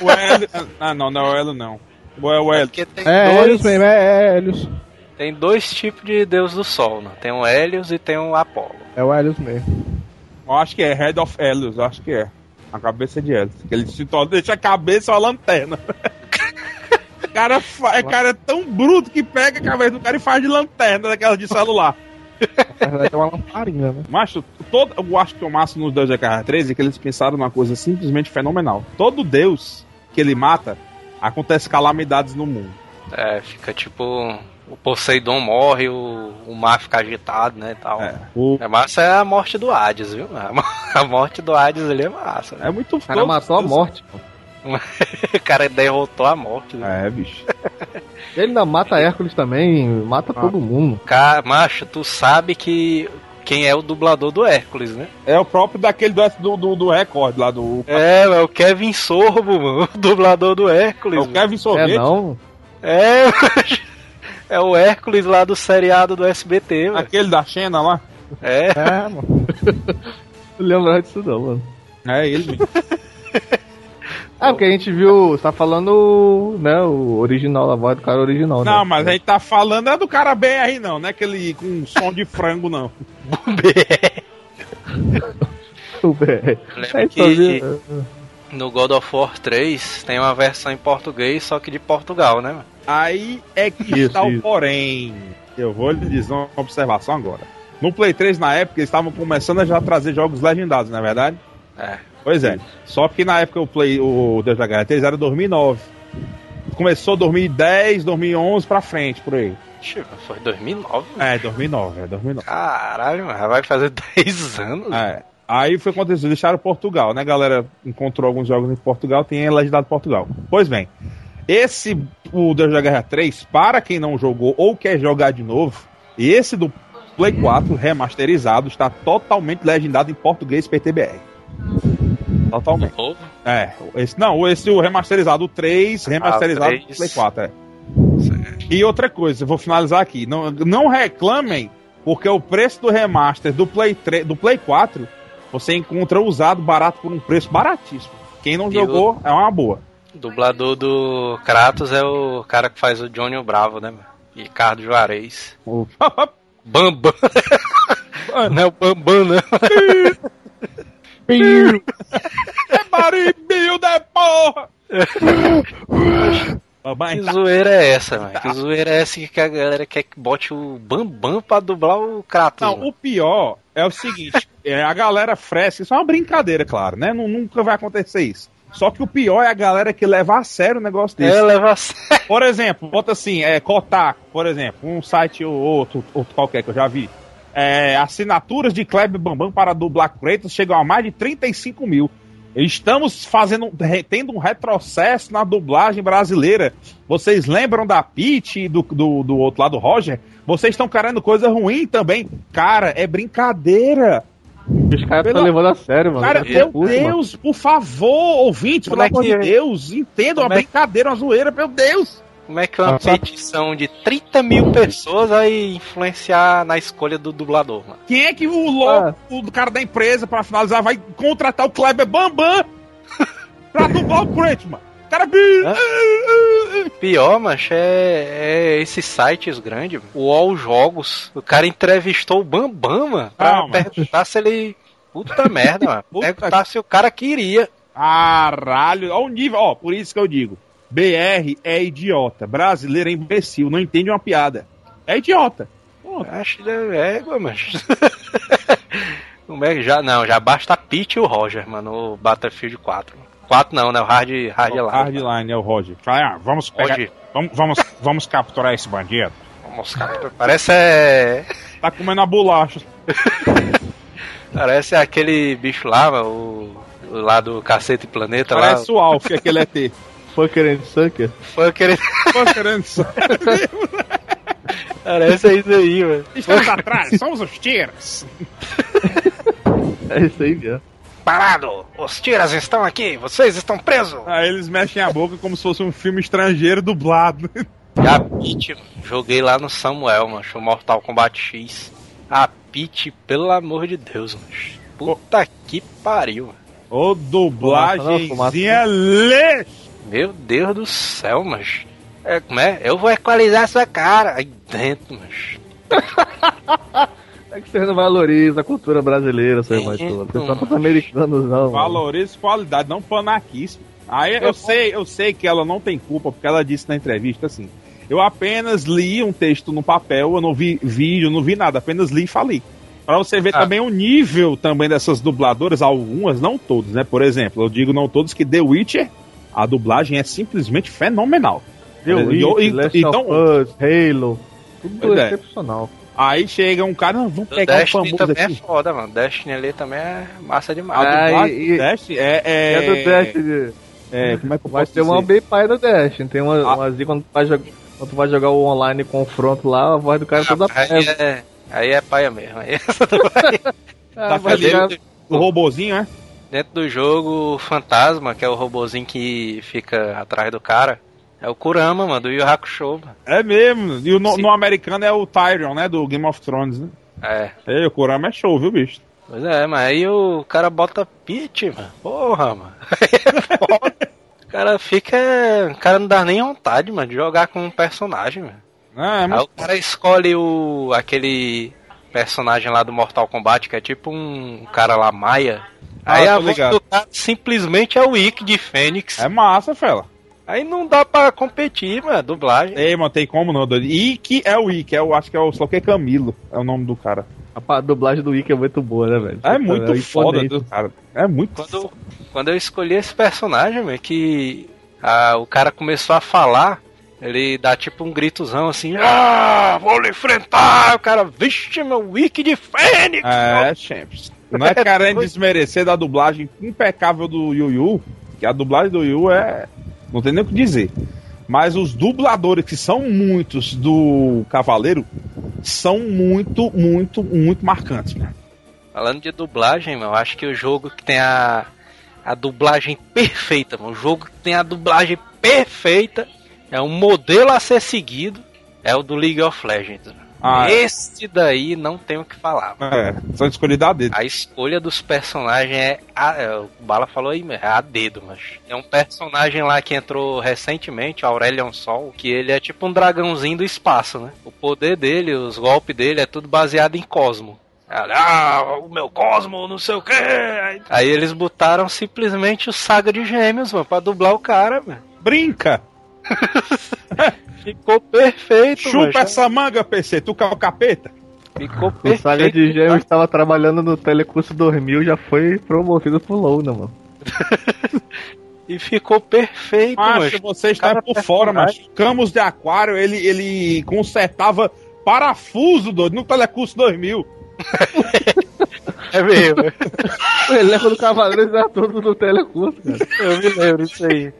Speaker 4: O Hélio... Ah, não, não é o Hélio, não. O é o Hélio.
Speaker 5: É
Speaker 2: dois,
Speaker 5: Helios mesmo, é Helios.
Speaker 2: tem dois tipos de deus do sol, né? Tem o Hélios e tem o Apolo.
Speaker 5: É o Helios mesmo.
Speaker 4: Eu acho que é Head of Helios, acho que é. A cabeça de Helios. Que ele se torna, deixa a cabeça uma lanterna. O cara, fa- o cara é tão bruto que pega a cabeça do cara e faz de lanterna daquela de celular.
Speaker 5: É uma lamparina, né?
Speaker 4: Macho, todo, eu acho que o máximo nos Deus da Guerra 13 é que eles pensaram numa coisa simplesmente fenomenal. Todo Deus que ele mata, acontece calamidades no mundo.
Speaker 2: É, fica tipo. O Poseidon morre, o, o mar fica agitado, né? E tal.
Speaker 4: É, o-
Speaker 2: É massa é a morte do Hades, viu? A mo- A morte do Hades ali é massa. né?
Speaker 4: é muito
Speaker 3: O cara matou a morte. pô.
Speaker 2: O cara derrotou a morte. Né?
Speaker 4: É, bicho.
Speaker 3: Ele ainda mata Hércules também, mata todo mundo.
Speaker 2: Cara, macho, tu sabe que quem é o dublador do Hércules, né?
Speaker 4: É o próprio daquele do, do, do, recorde lá do.
Speaker 2: É, é o Kevin Sorbo, mano, o dublador do
Speaker 4: É
Speaker 2: Hércules.
Speaker 4: o Kevin
Speaker 3: É
Speaker 4: Sorvete.
Speaker 3: não?
Speaker 2: É, é o Hércules lá do seriado do SBT, mano.
Speaker 4: Aquele da Xena lá.
Speaker 2: É,
Speaker 5: É, mano.
Speaker 3: Não lembro disso não, mano.
Speaker 4: É ele, bicho.
Speaker 3: Ah, porque a gente viu, você tá falando, né, o original, a voz do cara original, né?
Speaker 4: Não, mas a gente tá falando é do cara BR, não, não é aquele com som de frango, não.
Speaker 3: O BR.
Speaker 2: Lembro
Speaker 3: É,
Speaker 2: que-
Speaker 3: viu-
Speaker 2: no God of War 3 tem uma versão em português, só que de Portugal, né?
Speaker 4: Aí é que
Speaker 3: Isso,
Speaker 4: está o porém. Eu vou lhe dizer uma observação agora. No Play 3, na época, eles estavam começando a já trazer jogos legendados, não é verdade?
Speaker 2: É.
Speaker 4: Pois é. Só que na época o Play, o Deus da Guerra 3 era 2009. Começou 2010, 2011 pra frente, por aí.
Speaker 2: Foi 2009?
Speaker 4: É, 2009, é 2009.
Speaker 2: Caralho, mano, vai fazer 10 anos.
Speaker 4: É. Aí foi quando eles deixaram Portugal, né? Galera encontrou alguns jogos em Portugal, tem legendado Portugal. Pois bem, esse, o Deus da Guerra 3, para quem não jogou ou quer jogar de novo, esse do Play 4 remasterizado está totalmente legendado em português PTBR. Totalmente.
Speaker 2: Novo?
Speaker 4: É, esse, não, esse o remasterizado, o 3, remasterizado
Speaker 2: Ah, o
Speaker 4: do
Speaker 2: 3.
Speaker 4: Play 4, é. E outra coisa, eu vou finalizar aqui. Não, não reclamem, porque o preço do remaster do Play, 3, do Play 4 você encontra usado barato por um preço baratíssimo. Quem não
Speaker 2: E
Speaker 4: jogou é uma boa.
Speaker 2: Dublador do Kratos é o cara que faz o Johnny o Bravo, né? Ricardo Juarez.
Speaker 4: O-
Speaker 2: Bambam. Não é o Bambam, né?
Speaker 4: é maribio da porra!
Speaker 2: Que
Speaker 4: tá-
Speaker 2: zoeira é essa, mano? Que zoeira é essa que a galera quer que bote o Bambam pra dublar o Kratos?
Speaker 4: Não,
Speaker 2: mano?
Speaker 4: o pior é o seguinte: é, a galera fresca, isso é uma brincadeira, claro, né? Nu- Nunca vai acontecer isso. Só que o pior é a galera que leva a sério o negócio desse.
Speaker 2: É, leva a sério.
Speaker 4: Por exemplo, bota assim, é, Kotaku, por exemplo, um site ou outro, outro qualquer que eu já vi. É, assinaturas de Kleber Bambam para dublar Kratos chegam a mais de 35 mil. Estamos fazendo, tendo um retrocesso na dublagem brasileira. Vocês lembram da Peach e do, do, do outro lado, Roger? Vocês estão querendo coisa ruim também. Cara, é brincadeira.
Speaker 3: Os caras estão levando a sério, mano.
Speaker 4: Cara, meu. Deus, por favor, ouvinte,
Speaker 2: Como
Speaker 4: pelo
Speaker 2: é
Speaker 4: amor de
Speaker 2: é?
Speaker 4: Deus, entendam uma
Speaker 2: é-
Speaker 4: brincadeira, uma zoeira, meu Deus.
Speaker 2: Como é que uma
Speaker 3: Nossa.
Speaker 2: petição de 30 mil pessoas vai influenciar na escolha do dublador, mano?
Speaker 4: Quem é que o louco, o cara da empresa, pra finalizar, vai contratar o Kleber Bambam pra dublar o Kratos, mano? O cara...
Speaker 2: Pior, mas é, é esses sites grandes, mano. o All Jogos. O cara entrevistou o Bambam, mano, pra
Speaker 4: Calma.
Speaker 2: perguntar se ele. Puta merda, mano.
Speaker 4: Puta
Speaker 2: Perguntar se o cara queria.
Speaker 4: Caralho, olha o nível, ó, por isso que eu digo. BR é idiota, brasileiro é imbecil, não entende uma piada. É idiota.
Speaker 2: Acho que é égua, mas. Como é que já. Não, já basta a Pete e o Roger, mano, no Battlefield 4. 4 não, né? O Hard, hard
Speaker 4: O
Speaker 2: Line.
Speaker 4: Hardline é o Roger. Ah, vamos pegar,
Speaker 2: Roger.
Speaker 4: vamos, vamos, vamos capturar esse bandido.
Speaker 2: Vamos, cara, Parece é.
Speaker 4: Tá comendo a bolacha.
Speaker 2: Parece aquele bicho lá, o, o lá do Cacete Planeta lá.
Speaker 4: Parece o Alf, aquele ET.
Speaker 3: Foi querendo sucker?
Speaker 2: Foi aquele.
Speaker 4: Tô querendo só.
Speaker 2: Parece isso aí, mano.
Speaker 4: Estamos atrás, somos os tiras.
Speaker 3: É isso aí mesmo.
Speaker 2: Parado! Os tiras estão aqui, vocês estão presos!
Speaker 4: Aí eles mexem a boca como se fosse um filme estrangeiro dublado.
Speaker 2: A Pete, joguei lá no Samuel, mano, o Mortal Kombat X. A Pete, pelo amor de Deus, mano. Puta que pariu, mano.
Speaker 4: Ô, dublagemzinha lê.
Speaker 2: Meu Deus do céu, mas. É, como é? Eu vou equalizar sua cara. Aí dentro, mas.
Speaker 3: É que você não valoriza a cultura brasileira, seu irmão. Você só
Speaker 2: mano.
Speaker 3: tá americanos, não. mano.
Speaker 4: Valorize qualidade, não panaquice. Aí eu sei, eu sei que ela não tem culpa, porque ela disse na entrevista assim. Eu apenas li um texto no papel, eu não vi vídeo, não vi nada, apenas li e falei. Pra você ver
Speaker 2: Ah.
Speaker 4: também o nível também dessas dubladoras, algumas, não todas, né? Por exemplo, eu digo não todos que The Witcher, a dublagem é simplesmente fenomenal.
Speaker 3: The
Speaker 4: E-
Speaker 3: Witch,
Speaker 4: e-
Speaker 3: Last
Speaker 4: então-
Speaker 3: of Us, Halo. Tudo
Speaker 4: é.
Speaker 3: excepcional.
Speaker 4: Aí chega um cara, não, vamos
Speaker 2: O
Speaker 4: pegar um
Speaker 2: Destiny
Speaker 4: famoso
Speaker 2: também é
Speaker 4: aqui.
Speaker 2: foda, mano. Destiny ali também é massa
Speaker 4: A
Speaker 2: demais.
Speaker 3: Ah, e-
Speaker 4: do
Speaker 3: e-
Speaker 4: Destiny é, é,
Speaker 3: É, do Destiny.
Speaker 4: é, como é que eu
Speaker 3: Vai
Speaker 4: posso
Speaker 3: ter uma bem pai do Destiny. Tem uma,
Speaker 4: Ah.
Speaker 3: uma zica quando tu, vai jogar, quando tu vai jogar o online confronto lá, a voz do cara é toda
Speaker 2: aí, é, aí é paia mesmo. Aí
Speaker 3: Ah,
Speaker 4: Tá
Speaker 3: a voz do
Speaker 4: O robozinho, é?
Speaker 2: Dentro do jogo, o Fantasma, que é o robozinho que fica atrás do cara, é o Kurama, mano, do Yu Hakusho, mano.
Speaker 4: É mesmo. E o no, no americano é o Tyrion, né? Do Game of Thrones, né?
Speaker 2: É.
Speaker 4: Ei, o Kurama é show, viu, bicho?
Speaker 2: Pois é, mas aí o cara bota Peach, mano. Porra, mano. É foda. o cara fica. O cara não dá nem vontade, mano, de jogar com um personagem, mano.
Speaker 4: Ah, é
Speaker 2: Aí
Speaker 4: muito...
Speaker 2: o cara escolhe o. aquele personagem lá do Mortal Kombat, que é tipo um cara lá maia. Aí
Speaker 4: Ah,
Speaker 2: a voz
Speaker 4: ligado.
Speaker 2: do cara simplesmente é o Ikki de Fênix.
Speaker 4: é massa, fela.
Speaker 2: Aí não dá pra competir, mano, dublagem.
Speaker 4: Ei, mano, tem como não, doido. Ike é o Ike, é o, acho que é o, só que é Camilo, é o nome do cara.
Speaker 3: A dublagem do Wiki é muito boa, né, velho?
Speaker 4: É muito
Speaker 3: É
Speaker 4: foda, do cara. É muito
Speaker 2: Quando, quando eu escolhi esse personagem, mano, que ah, o cara começou a falar, ele dá tipo um gritozão assim, ah, vou lhe enfrentar! O cara, vixe, meu wiki de Fênix!
Speaker 4: É, champs. Não é querendo desmerecer da dublagem impecável do Yu Yu, que a dublagem do Yu é. Não tem nem o que dizer. Mas os dubladores, que são muitos do Cavaleiro, são muito, muito, muito marcantes, né?
Speaker 2: Falando de dublagem, mano, eu acho que o jogo que tem a, a dublagem perfeita, mano, o jogo que tem a dublagem perfeita, é um modelo a ser seguido, é o do League of Legends. mano.
Speaker 4: Ah, é.
Speaker 2: Esse daí não tem o que falar.
Speaker 4: É, são escolhidos a dedo.
Speaker 2: A escolha dos personagens é, a, é, O Bala falou aí, mesmo, é a dedo, mas. É um personagem lá que entrou recentemente, Aurelion Sol, que ele é tipo um dragãozinho do espaço, né? O poder dele, os golpes dele é tudo baseado em Cosmo. Ah, o meu Cosmo, não sei o quê. Aí eles botaram simplesmente o Saga de Gêmeos, mano, pra dublar o cara, mano.
Speaker 4: Brinca!
Speaker 2: Ficou perfeito,
Speaker 4: Chupa essa manga, PC, tu é o capeta?
Speaker 2: Ficou
Speaker 3: O
Speaker 2: perfeito.
Speaker 3: Saga de Gêmeos estava trabalhando no Telecurso 2000 já foi promovido pro Low, né, mano?
Speaker 2: E ficou perfeito,
Speaker 4: Macho,
Speaker 2: macho.
Speaker 4: você está por
Speaker 2: tá
Speaker 4: fora, macho. Camus de Aquário, ele, ele consertava parafuso, doido, no Telecurso 2000.
Speaker 2: É mesmo.
Speaker 3: O elenco do Cavaleiros era todo no telecurso, cara.
Speaker 2: Eu me lembro disso aí.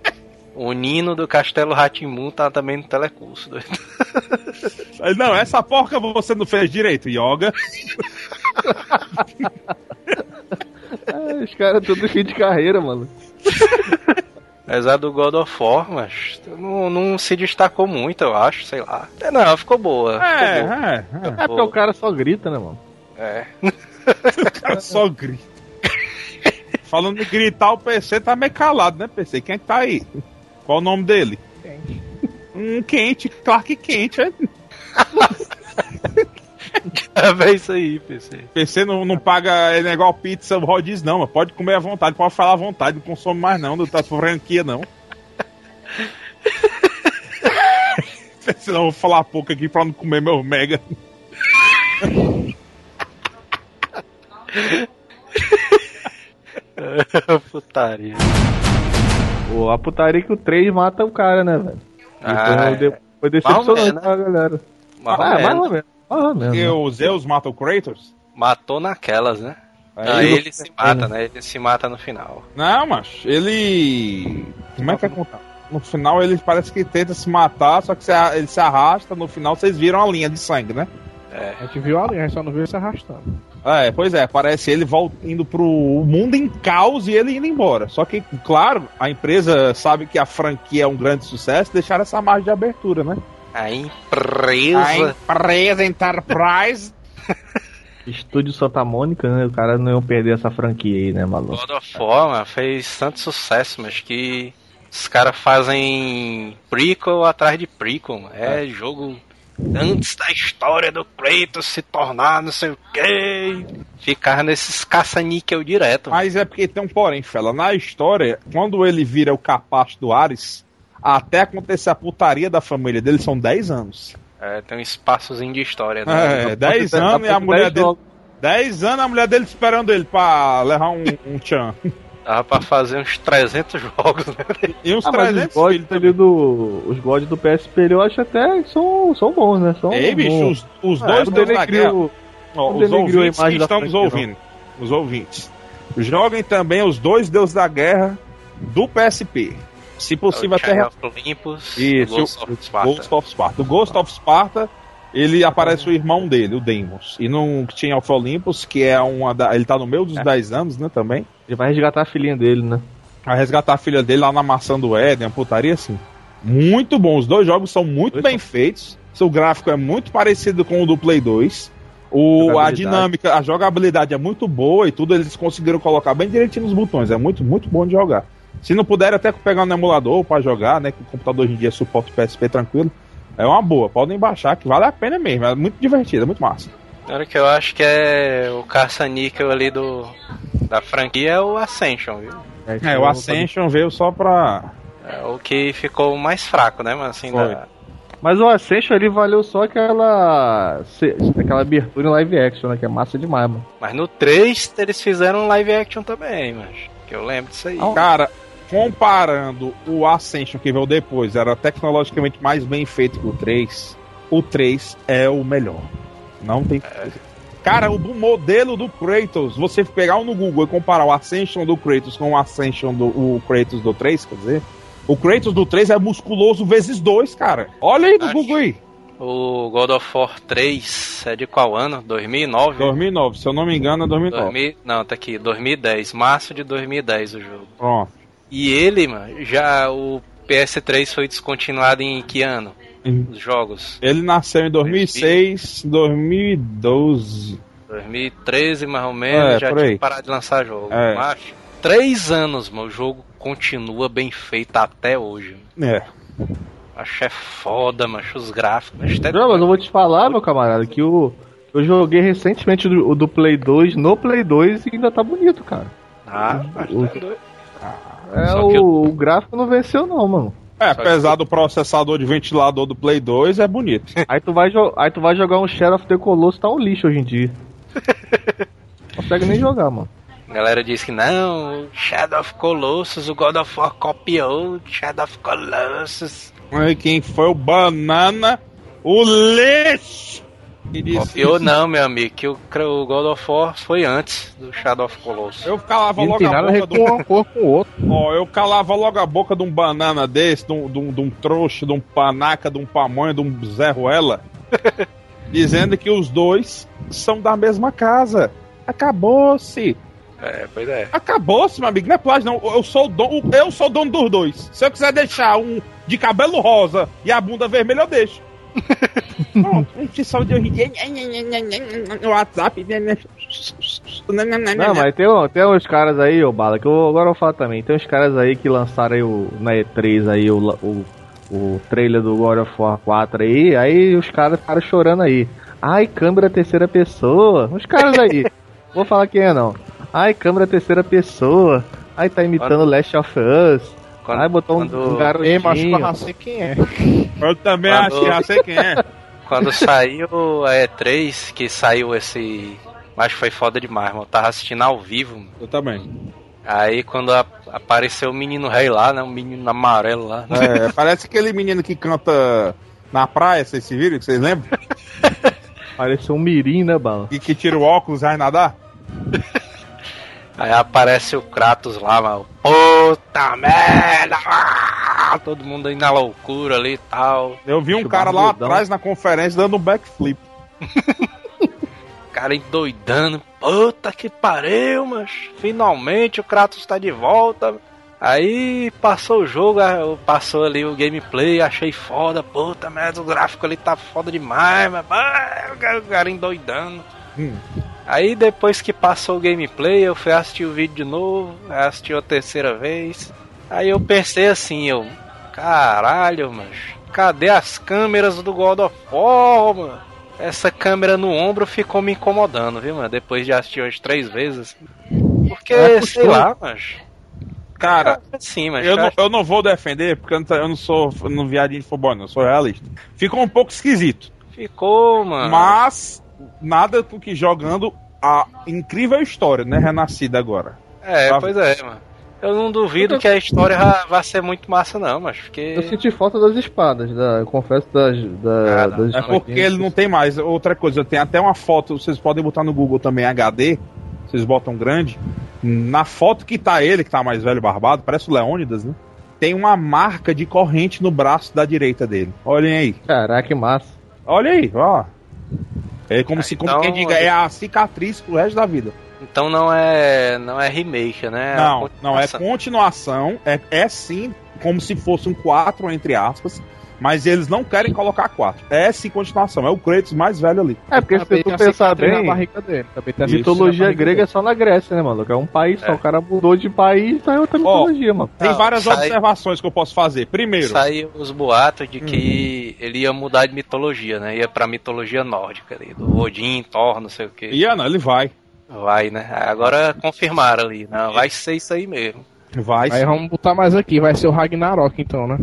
Speaker 2: O Nino do Castelo Ratimbu tá também no telecurso. doido.
Speaker 4: Não, essa porca você não fez direito, Yoga.
Speaker 3: É, os caras todos fim de carreira, mano.
Speaker 2: Apesar do God of War, mas não, não se destacou muito, eu acho, sei lá. É, Não, ficou boa.
Speaker 4: É,
Speaker 2: ficou boa.
Speaker 4: é, é.
Speaker 3: É porque o cara só grita, né, mano?
Speaker 2: É.
Speaker 4: O cara só grita. Falando em gritar, o PC tá meio calado, né, PC? Quem é que tá aí? Qual o nome dele? Quente. Um quente, Clark Quente, é.
Speaker 2: É isso aí, PC.
Speaker 4: PC não, não paga é igual pizza, rodízio, não, mas pode comer à vontade, pode falar à vontade, não consome mais não, não tá franquia não. Senão eu vou falar pouco aqui pra não comer meu mega.
Speaker 2: Putaria.
Speaker 3: Pô, a putaria que o 3 mata o cara, né, velho?
Speaker 2: Ah,
Speaker 3: Foi, de- foi decepcionante
Speaker 2: né?
Speaker 3: pra galera.
Speaker 2: ou
Speaker 3: Ah, mais
Speaker 2: menos.
Speaker 3: ou menos. Mais ou menos.
Speaker 4: Porque
Speaker 3: né?
Speaker 4: o Zeus mata o Kratos?
Speaker 2: Matou naquelas, né?
Speaker 4: Aí
Speaker 2: Aí
Speaker 4: ele-
Speaker 2: ele se mata, né? Ele se mata no final.
Speaker 4: Não, mas ele. Como é que é contar? No final ele parece que tenta se matar, só que se a- ele se arrasta, no final vocês viram a linha de sangue, né?
Speaker 5: A gente viu ali, a gente só não viu ele se arrastando.
Speaker 4: É, pois é, parece ele indo pro mundo em caos e ele indo embora. Só que, claro, a empresa sabe que a franquia é um grande sucesso, deixaram essa margem de abertura, né?
Speaker 2: A
Speaker 4: A
Speaker 2: empresa.
Speaker 4: empresa Enterprise.
Speaker 3: Estúdio Santa Mônica, né? O cara não ia perder essa franquia aí, né, maluco?
Speaker 2: Of War, mano, fez tanto sucesso, mas que os caras fazem prequel atrás de prequel, mano. É jogo antes da história do Kratos se tornar não sei o quê. Ficar nesses caça-níquel direto.
Speaker 4: Mas é porque tem um porém, fela. Na história, quando ele vira o capacho do Ares, até acontecer a putaria da família dele, são 10 anos.
Speaker 2: É, tem um espaçozinho de história, né?
Speaker 4: É, 10
Speaker 3: Dá pra
Speaker 4: anos e a mulher
Speaker 3: 10
Speaker 4: dele.
Speaker 3: jogos.
Speaker 4: 10 anos a mulher dele esperando ele pra levar um, um tchan.
Speaker 2: Dava pra fazer uns 300 jogos, né?
Speaker 4: E uns
Speaker 3: Ah, mas os
Speaker 4: 300
Speaker 3: gods do. Os gods do PSP eu acho até que são, são bons, né? São
Speaker 4: Ei, bicho,
Speaker 3: bons.
Speaker 4: os, os
Speaker 3: É,
Speaker 4: dois da guerra.
Speaker 3: denegriu-
Speaker 4: Ó,
Speaker 3: não
Speaker 4: os ouvintes que estão nos ouvindo. Os ouvintes. Joguem também os dois deuses da guerra do PSP. Se possível,
Speaker 2: o
Speaker 4: até.
Speaker 2: Of Olympus,
Speaker 4: Isso,
Speaker 2: Ghost of Sparta.
Speaker 4: Ghost of Sparta. O Ghost of Sparta, ele aparece o irmão dele, o Deimos. E no Chain of Olympus, que é uma da, Ele tá no meio dos 10 anos, né, também.
Speaker 3: Ele vai resgatar a filhinha dele, né?
Speaker 4: Vai resgatar a filha dele lá na maçã do Éden, uma putaria assim. Muito bom. Os dois jogos são muito
Speaker 3: Dois
Speaker 4: bem feitos. Seu gráfico é muito parecido com o do Play 2. O, a dinâmica, a jogabilidade é muito boa e tudo eles conseguiram colocar bem direitinho nos botões. É muito, muito bom de jogar. Se não puder, até pegar um emulador pra jogar, né? Que o computador hoje em dia suporta o PSP tranquilo. É uma boa, podem baixar, que vale a pena mesmo. É muito divertido, é muito massa.
Speaker 2: Agora que eu acho que é o caça-níquel ali do da franquia é o Ascension, viu?
Speaker 4: É, o Ascension veio só pra.
Speaker 2: É o que ficou mais fraco, né, mas assim,
Speaker 4: Foi.
Speaker 2: da...
Speaker 3: Mas o Ascension ali valeu só aquela. aquela abertura em live action, né? Que é massa demais, mano.
Speaker 2: Mas no 3 eles fizeram live action também, mas que eu lembro disso aí.
Speaker 4: Cara, comparando o Ascension que veio depois, era tecnologicamente mais bem feito que o 3. O 3 é o melhor. Não tem. Cara, o modelo do Kratos, você pegar um no Google e comparar o Ascension do Kratos com o Ascension do o Kratos do 3, quer dizer, o Kratos do 3 é musculoso vezes 2, cara. Olha aí no. Google aí.
Speaker 2: O God of War 3 é de qual ano? 2009?
Speaker 4: 2009, se eu não me engano, é 2009.
Speaker 2: 2000 Não, tá aqui, 2010, março de 2010 o jogo.
Speaker 4: Pronto.
Speaker 2: E ele, mano, já o PS3 foi descontinuado em que ano? Os jogos?
Speaker 4: Ele nasceu em 2006, 2012.
Speaker 2: 2013 mais ou menos,
Speaker 4: É,
Speaker 2: já
Speaker 4: por aí.
Speaker 2: tinha parado de lançar jogo.
Speaker 4: É.
Speaker 2: Macho, três anos, mano, o jogo continua bem feito até hoje.
Speaker 4: É.
Speaker 2: Acho é foda, macho, os gráficos.
Speaker 3: Não, mas eu vou te falar, meu camarada, que o. Eu joguei recentemente o do, o do Play 2 no Play 2 e ainda tá bonito, cara.
Speaker 2: Ah, mas
Speaker 3: o-
Speaker 2: tá doido.
Speaker 3: É,
Speaker 2: Só que
Speaker 3: o, o gráfico não venceu, não, mano.
Speaker 4: É,
Speaker 2: Só
Speaker 4: apesar do processador de ventilador do Play 2, é bonito.
Speaker 3: Aí tu vai, jo- aí tu vai jogar um Shadow of the Colossus, tá um lixo hoje em dia. Consegue nem jogar, mano.
Speaker 2: A galera diz que não, Shadow of Colossus, o God of War copiou Shadow of Colossus.
Speaker 4: Aí quem foi o Banana? O lixo!
Speaker 2: Copiou não, meu amigo, que o, o God of War foi antes do Shadow of Colossus.
Speaker 4: Eu calava logo a boca do
Speaker 5: cor com o outro.
Speaker 4: Ó, eu calava logo a boca de um banana desse, de um, de um, de um trouxa, de um panaca, de um pamonha, de um Zé Ruela, dizendo que os dois são da mesma casa. Acabou-se.
Speaker 2: É, pois é.
Speaker 4: Acabou-se, meu amigo. Não é plágio, não. Eu sou, o dono, eu sou o dono dos dois. Se eu quiser deixar um de cabelo rosa e a bunda vermelha, eu deixo. Pronto. A gente só de hoje em dia. No WhatsApp.
Speaker 3: Não, mas tem, tem uns caras aí, ô Bala, que eu agora eu falo também. Tem uns caras aí que lançaram aí o, na E3 aí o, o, o trailer do God of War 4 aí, aí os caras ficaram chorando aí. Ai, câmera terceira pessoa. Uns caras aí. Vou falar quem é não. Ai, câmera terceira pessoa. Ai, tá imitando Last of Us.
Speaker 2: Quando-
Speaker 3: Ai, botou um,
Speaker 2: quando-
Speaker 3: um garotinho.
Speaker 5: Eu já sei quem é.
Speaker 4: Eu também
Speaker 2: Quando-
Speaker 4: acho que já sei quem é.
Speaker 2: Quando saiu a E3, que saiu esse. Acho que foi foda demais, mano. Eu tava assistindo ao vivo. mano.
Speaker 4: Eu também.
Speaker 2: Aí quando a- apareceu o menino rei lá, né? O menino amarelo lá.
Speaker 4: É, parece aquele menino que canta na praia, vocês se viram? que Vocês lembram?
Speaker 3: Pareceu um mirim, né, Bala?
Speaker 4: E que tira o óculos e vai nadar?
Speaker 2: Aí aparece o Kratos lá, mano. Puta merda! ah! Todo mundo aí na loucura ali e tal.
Speaker 4: Eu vi um
Speaker 3: Bicho
Speaker 4: cara lá atrás na conferência dando um backflip.
Speaker 2: Cara endoidando. Puta que pariu, mas finalmente o Kratos tá de volta. Aí passou o jogo, ah, passou ali o gameplay, achei foda. Puta merda, o gráfico ali tá foda demais, mas ah, o cara- o cara endoidando.
Speaker 4: Hum.
Speaker 2: Aí depois que passou o gameplay, eu fui assistir o vídeo de novo, assisti a terceira vez. Aí eu pensei assim, eu, caralho, mas cadê as câmeras do God of War, mano? Essa câmera no ombro ficou me incomodando, viu, mano? Depois de assistir umas três vezes. Porque,
Speaker 3: É
Speaker 2: sei lá, mas.
Speaker 4: Cara,
Speaker 2: Sim, mas.
Speaker 4: eu não,
Speaker 2: acho-
Speaker 4: eu não vou defender, porque eu não, eu não sou eu não viadinho de futebol, não, eu sou realista. Ficou um pouco esquisito.
Speaker 2: Ficou, mano.
Speaker 4: Mas, nada com que jogando a incrível história, né? Renascida agora.
Speaker 2: É,
Speaker 4: Tá.
Speaker 2: pois é, mano. Eu não duvido que a história vá, vá ser muito massa, não, mas porque.
Speaker 3: Eu senti falta das espadas, da, eu confesso das, da,
Speaker 2: Ah, não.
Speaker 3: das
Speaker 4: É porque ele não tem mais. Outra coisa, tem até uma foto, vocês podem botar no Google também HD, vocês botam grande. Na foto que tá ele, que tá mais velho barbado, parece o Leônidas, né? Tem uma marca de corrente no braço da direita dele. Olhem aí.
Speaker 3: Caraca, que massa.
Speaker 4: Olha aí, ó. É como se, como
Speaker 2: então-
Speaker 4: quem diga, é a cicatriz pro resto da vida.
Speaker 2: Então não é. não é remake, né? É
Speaker 4: não, não, é
Speaker 2: continuação.
Speaker 4: continuação. É, é sim como se fosse um 4, entre aspas. Mas eles não querem colocar 4. É sim continuação. É o Kratos mais velho ali.
Speaker 3: É, porque se
Speaker 5: Também
Speaker 3: tu
Speaker 5: tem a
Speaker 3: pensar bem,
Speaker 5: na barriga dele.
Speaker 3: Mitologia grega é só na Grécia, né, mano? É um país só.
Speaker 2: É.
Speaker 3: O cara mudou de país e tá em outra mitologia, mano.
Speaker 4: Tem
Speaker 2: Não,
Speaker 4: várias
Speaker 2: sai-
Speaker 4: observações que eu posso fazer. Primeiro,
Speaker 2: Saiu os boatos de que
Speaker 4: Uhum.
Speaker 2: ele ia mudar de mitologia, né? Ia pra mitologia nórdica ali, do Odin, Thor, não sei o que.
Speaker 4: Iana, ele vai.
Speaker 2: Vai, né? Agora confirmaram ali. Não, vai ser isso aí mesmo.
Speaker 4: Vai.
Speaker 5: Aí
Speaker 4: sim.
Speaker 5: vamos botar mais aqui, vai ser o Ragnarok então, né?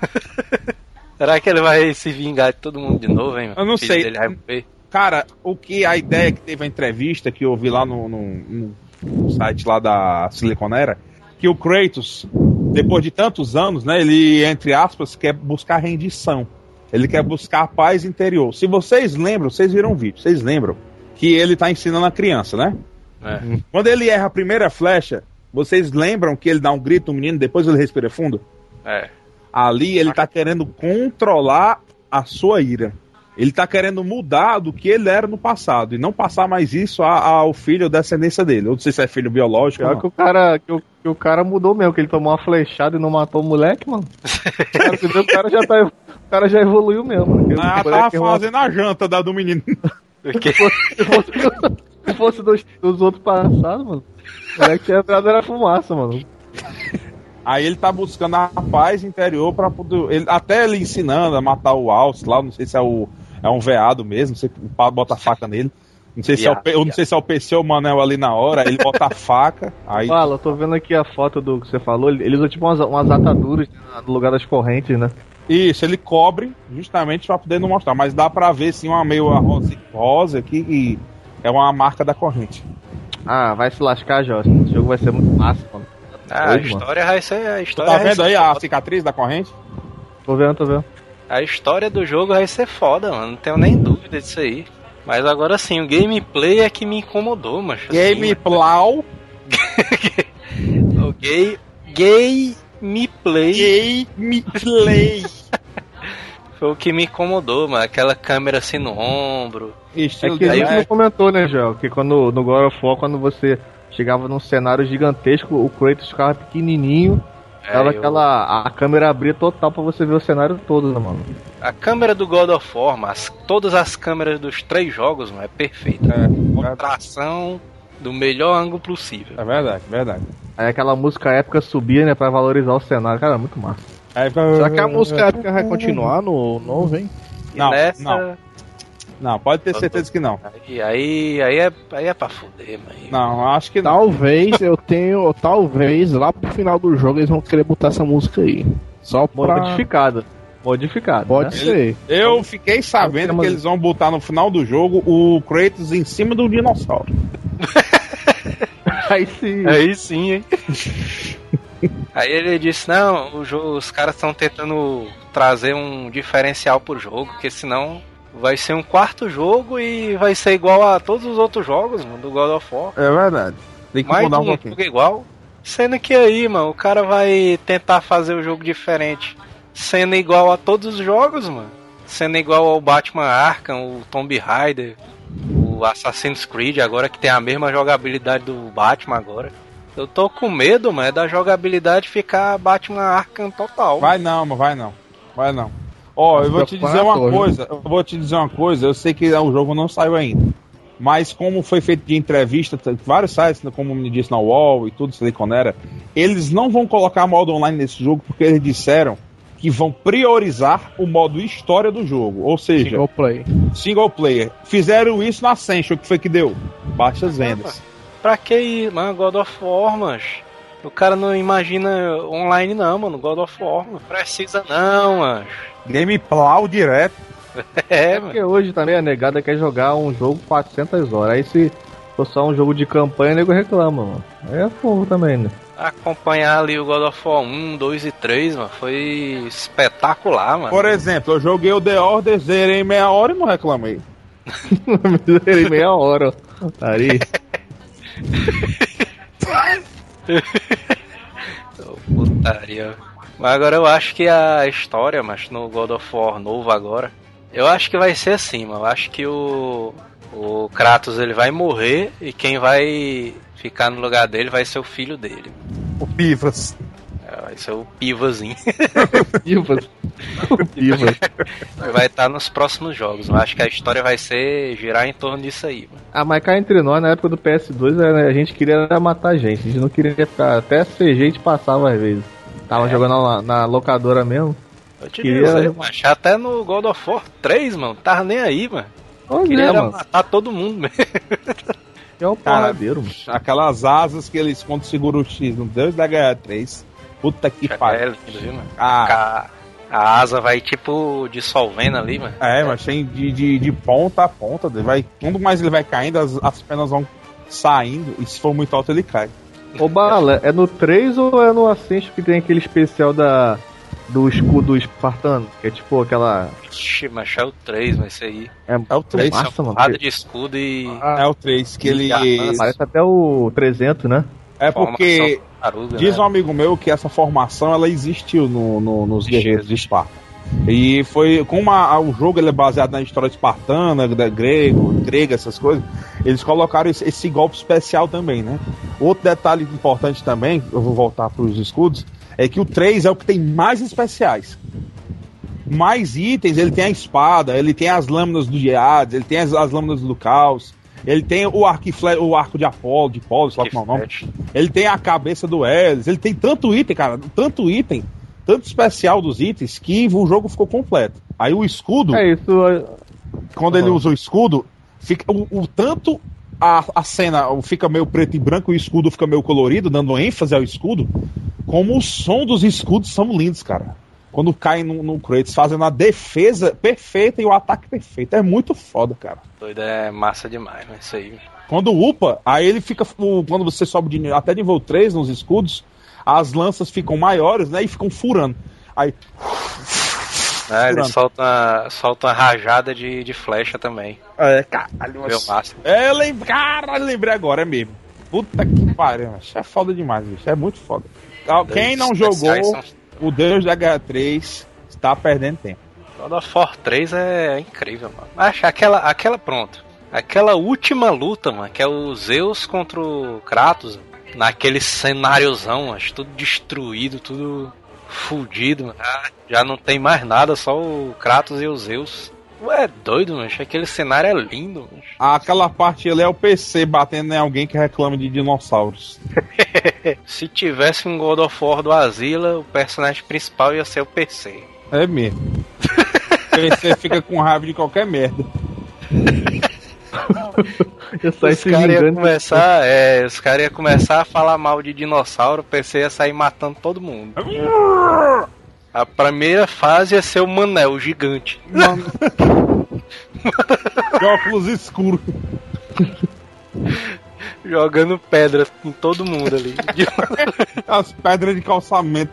Speaker 2: Será que ele vai se vingar de todo mundo de novo, hein?
Speaker 4: Eu não sei. Cara, o que a ideia que teve a entrevista que eu vi lá no, no- no- no site lá da Siliconera, que o Kratos, depois de tantos anos, né, ele, entre aspas, quer buscar rendição. Ele quer buscar paz interior. Se vocês lembram, vocês viram o vídeo, vocês lembram que ele tá ensinando a criança, né?
Speaker 2: É.
Speaker 4: Quando ele erra a primeira flecha, vocês lembram que ele dá um grito no menino, depois ele respira fundo?
Speaker 2: É.
Speaker 4: Ali ele tá querendo controlar a sua ira. Ele tá querendo mudar do que ele era no passado e não passar mais isso ao filho ou descendência dele. Eu não sei se é filho biológico não.
Speaker 3: que o cara, que o, que o cara mudou mesmo, que ele tomou uma flechada e não matou o moleque, mano. O cara, vê, o cara já tá, o cara já evoluiu mesmo. Porque
Speaker 4: Ah, tava
Speaker 3: é uma-
Speaker 4: fazendo a janta da, do menino.
Speaker 3: Se fosse, se fosse dos, dos outros passados, mano. O moleque tinha entrado era fumaça, mano.
Speaker 4: Aí ele tá buscando a paz interior para poder. Ele, até ele ensinando a matar o Alce lá, não sei se é o é um veado mesmo, não sei bota a faca nele. Não sei se é o, eu não sei se é o PC ou o Manel ali na hora, ele bota a faca, aí
Speaker 3: Fala, eu tô vendo aqui a foto do que você falou. Ele usa tipo umas, umas ataduras no lugar das correntes, né?
Speaker 4: Isso, ele cobre justamente pra poder não mostrar, mas dá pra ver sim uma meio rosa, rosa aqui e é uma marca da corrente.
Speaker 3: Ah, vai se lascar, Jorge. Esse jogo vai ser muito massa, mano.
Speaker 2: Ah, a história vai ser. A
Speaker 4: Tu
Speaker 2: história
Speaker 4: tá
Speaker 2: vai
Speaker 4: vendo
Speaker 2: ser
Speaker 4: aí a cicatriz da corrente?
Speaker 3: Tô vendo, tô vendo.
Speaker 2: A história do jogo vai ser foda, mano. Não tenho nem dúvida disso aí. Mas agora sim, o gameplay é que me incomodou, macho. Assim,
Speaker 4: Gameplay.
Speaker 2: o gay. Gameplay
Speaker 4: Gameplay.
Speaker 2: foi o que me incomodou, mano. Aquela câmera assim no ombro.
Speaker 3: É
Speaker 4: Estilo
Speaker 3: que a gente não comentou, né, Joel? Que quando no God of War, quando você chegava num cenário gigantesco, o Kratos ficava pequenininho,
Speaker 2: É,
Speaker 3: dava
Speaker 2: eu-
Speaker 3: aquela. a câmera abria total pra você ver o cenário todo, né, mano?
Speaker 2: A câmera do God of War, mas todas as câmeras dos três jogos, mano, é perfeita.
Speaker 4: É,
Speaker 2: Tração do melhor ângulo possível.
Speaker 4: é verdade, verdade.
Speaker 3: Aí aquela música épica subia, né, pra valorizar o cenário. Cara, muito massa.
Speaker 4: Aí,
Speaker 5: Será que a música épica vai continuar no novo, hein?
Speaker 2: E
Speaker 4: Não,
Speaker 2: nessa.
Speaker 4: não. Não, pode ter certeza que não.
Speaker 2: Aí, aí, aí, é, aí é pra fuder, mano.
Speaker 4: Não, acho que não.
Speaker 5: Talvez eu tenho. Talvez lá pro final do jogo eles vão querer botar essa música aí. Só pra.
Speaker 3: Modificada. Modificada.
Speaker 5: Pode
Speaker 3: né?
Speaker 5: ser.
Speaker 4: Eu fiquei sabendo que eles vão botar no final do jogo o Kratos em cima do dinossauro.
Speaker 3: Aí sim.
Speaker 2: Aí sim, hein? Aí ele disse, não, o jogo, os caras estão tentando trazer um diferencial pro jogo, porque senão vai ser um quarto jogo e vai ser igual a todos os outros jogos, mano, do God of War.
Speaker 4: É verdade. Tem que
Speaker 2: Mais
Speaker 4: mudar um pouquinho.
Speaker 2: igual. Sendo que aí, mano, o cara vai tentar fazer o jogo diferente, sendo igual a todos os jogos, mano. Sendo igual ao Batman Arkham, o Tomb Raider, o Assassin's Creed, agora que tem a mesma jogabilidade do Batman agora. Eu tô com medo, mano, é da jogabilidade ficar Batman Arkham total.
Speaker 4: Vai não, mas vai não. Vai não. Ó, eu vou te dizer uma coisa. Eu vou te dizer uma coisa. Eu sei que o jogo não saiu ainda. Mas como foi feito de entrevista, vários sites, né, como me disse na UOL e tudo, Siliconera, eles não vão colocar modo online nesse jogo porque eles disseram que vão priorizar o modo história do jogo. Ou seja,
Speaker 5: Single play.
Speaker 4: single player. Fizeram isso na Ascension, que foi que deu? Baixas vendas.
Speaker 2: Pra que ir, mano, God of War, mas O cara não imagina online não, mano, God of War, mano. Precisa não, mano.
Speaker 4: Gameplay direto.
Speaker 2: É,
Speaker 3: É
Speaker 2: mano.
Speaker 3: porque hoje também a negada quer jogar um jogo 400 horas. Aí se for só um jogo de campanha, o nego reclama, mano. Aí é fogo também, né?
Speaker 2: Acompanhar ali o God of War 1, 2 e 3, mano, foi espetacular, mano.
Speaker 4: Por exemplo, eu joguei o The Order, zerei em meia hora e não reclamei.
Speaker 3: Zerei meia hora, ó. Ari.
Speaker 2: Putaria. Mas agora eu acho que a história, mas no God of War novo agora, eu acho que vai ser assim, mano. Eu acho que o, o Kratos ele vai morrer e quem vai ficar no lugar dele vai ser o filho dele.
Speaker 4: O Pivas.
Speaker 2: É, Vai ser o Pivazinho.
Speaker 3: Pivas. Pivas.
Speaker 2: vai estar nos próximos jogos. Eu acho que a história vai ser girar em torno disso aí, mano.
Speaker 3: Ah, mas cá entre nós, na época do PS2, né, a gente queria matar gente. A gente não queria ficar. Até CG a gente passava às vezes. Tava jogando na, na locadora mesmo.
Speaker 2: Eu te
Speaker 3: Queria-
Speaker 2: dizer, mas até no God of War 3, mano, tava nem aí, mano.
Speaker 3: Olha,
Speaker 2: Queria era
Speaker 3: mano.
Speaker 2: matar todo mundo mesmo.
Speaker 3: É um
Speaker 4: Cara,
Speaker 3: porradeiro, mano.
Speaker 4: Aquelas asas que eles quando segura o X no Deus da Guerra 3. Puta que
Speaker 2: É
Speaker 4: pariu.
Speaker 2: lindo, viu, mano?
Speaker 4: Ah,
Speaker 2: A, a asa vai tipo dissolvendo ali, mano.
Speaker 4: é, mas tem de, de, de ponta a ponta. Vai, quando mais ele vai caindo, as, as penas vão saindo. E se for muito alto, ele cai.
Speaker 3: Ô Bala, é no 3 ou é no Ascension que tem aquele especial da do escudo espartano? Que é tipo aquela.
Speaker 2: Ixi, mas é o 3, mas isso aí.
Speaker 3: É,
Speaker 4: É o 3.
Speaker 3: massa, mano.
Speaker 2: Porrada de escudo e.
Speaker 4: É o 3, que ele.
Speaker 3: Parece até o 300, né?
Speaker 4: É porque
Speaker 2: tartaruga,
Speaker 4: diz
Speaker 2: né?
Speaker 4: um amigo meu que essa formação ela existiu no, no- nos guerreiros de Esparta. E foi como a- o jogo ele é baseado na história espartana, da grego, grega, essas coisas, eles colocaram esse, esse golpe especial também, né? Outro detalhe importante também, eu vou voltar para os escudos, é que o 3 é o que tem mais especiais. Mais itens, ele tem a espada, ele tem as lâminas do Hades, ele tem as, as lâminas do caos, ele tem o arco, o arco de Apolo, de Apolo, sei lá como é o nome. Ele tem a cabeça do Elis, ele tem tanto item, cara, tanto item, tanto especial dos itens, que o jogo ficou completo. Aí o escudo,
Speaker 3: É isso. é-
Speaker 4: quando ele
Speaker 3: Uhum.
Speaker 4: usa o escudo, fica o, o tanto a, a cena fica meio preto e branco e o escudo fica meio colorido, dando ênfase ao escudo, como o som dos escudos são lindos, cara. Quando cai no, no Kratos, fazendo a defesa perfeita e o ataque perfeito. É muito foda, cara.
Speaker 2: Doido é massa demais, né? Isso aí.
Speaker 4: Quando upa, aí ele fica. Quando você sobe de, até nível 3 nos escudos, as lanças ficam maiores, né? E ficam furando. Aí.
Speaker 2: É, ele solta, solta uma rajada de, de flecha também.
Speaker 4: É, caralho,
Speaker 2: Meu máximo.
Speaker 4: É, eu lembro, caralho, lembrei agora, é mesmo. Puta que pariu. É foda demais, bicho. É muito foda. Quem não jogou o Deus da Guerra 3 está perdendo tempo.
Speaker 2: God of War 3 é incrível, mano. Acho aquela, aquela, pronto. Aquela última luta, mano, que é o Zeus contra o Kratos, naquele cenáriozão, acho tudo destruído, tudo fudido, mano. Ah, já não tem mais nada, só o Kratos e o Zeus. Ué, é doido, mano. Aquele cenário é lindo, mano.
Speaker 4: Aquela parte ali é o PC batendo em alguém que reclama de dinossauros.
Speaker 2: Se tivesse um God of War do Asila, o personagem principal ia ser o PC.
Speaker 4: É mesmo. o PC fica com raiva de qualquer merda.
Speaker 2: os caras iam começar, é, os cara ia começar a falar mal de dinossauro, o PC ia sair matando todo mundo. A primeira fase ia ser o Manel, o gigante.
Speaker 4: Mano. de óculos escuros.
Speaker 2: Jogando pedras com todo mundo ali.
Speaker 4: As pedras de calçamento.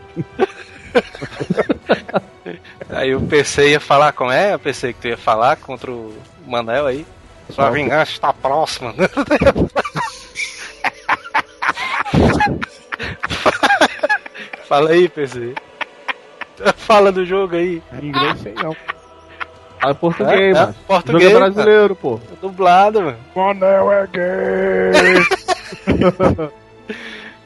Speaker 2: Aí o PC ia falar como é? O PC que tu ia falar contra o Manel aí? Sua vingança está próxima. Fala aí, PC. Fala do jogo aí.
Speaker 3: Em inglês sei não. Fala português,
Speaker 2: É, é,
Speaker 3: mano.
Speaker 2: português,
Speaker 3: Jogo é brasileiro, pô.
Speaker 2: É dublado, mano.
Speaker 5: Manel é gay!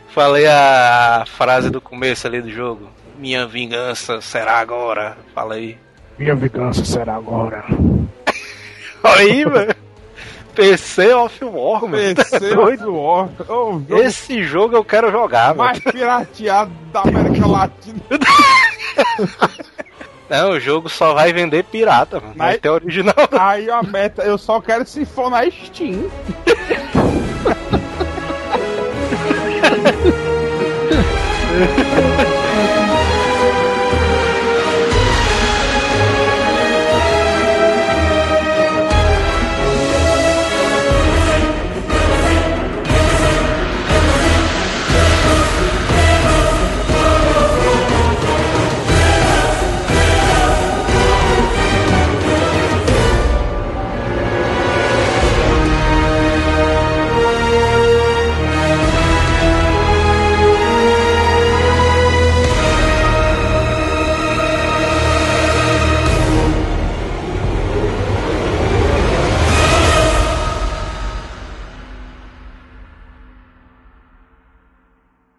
Speaker 2: Falei a frase do começo ali do jogo. Minha vingança será agora. Fala aí.
Speaker 5: Minha vingança será agora.
Speaker 2: Aí, mano. PC of War, mano.
Speaker 4: PC
Speaker 2: doido?
Speaker 4: War. Oh, jogo
Speaker 2: Esse jogo eu quero jogar, mano.
Speaker 4: mais pirateado da América Latina.
Speaker 2: Não, o jogo só vai vender pirata, mano.
Speaker 4: Mas-
Speaker 2: tem original.
Speaker 4: Aí a meta, eu só quero se for na Steam.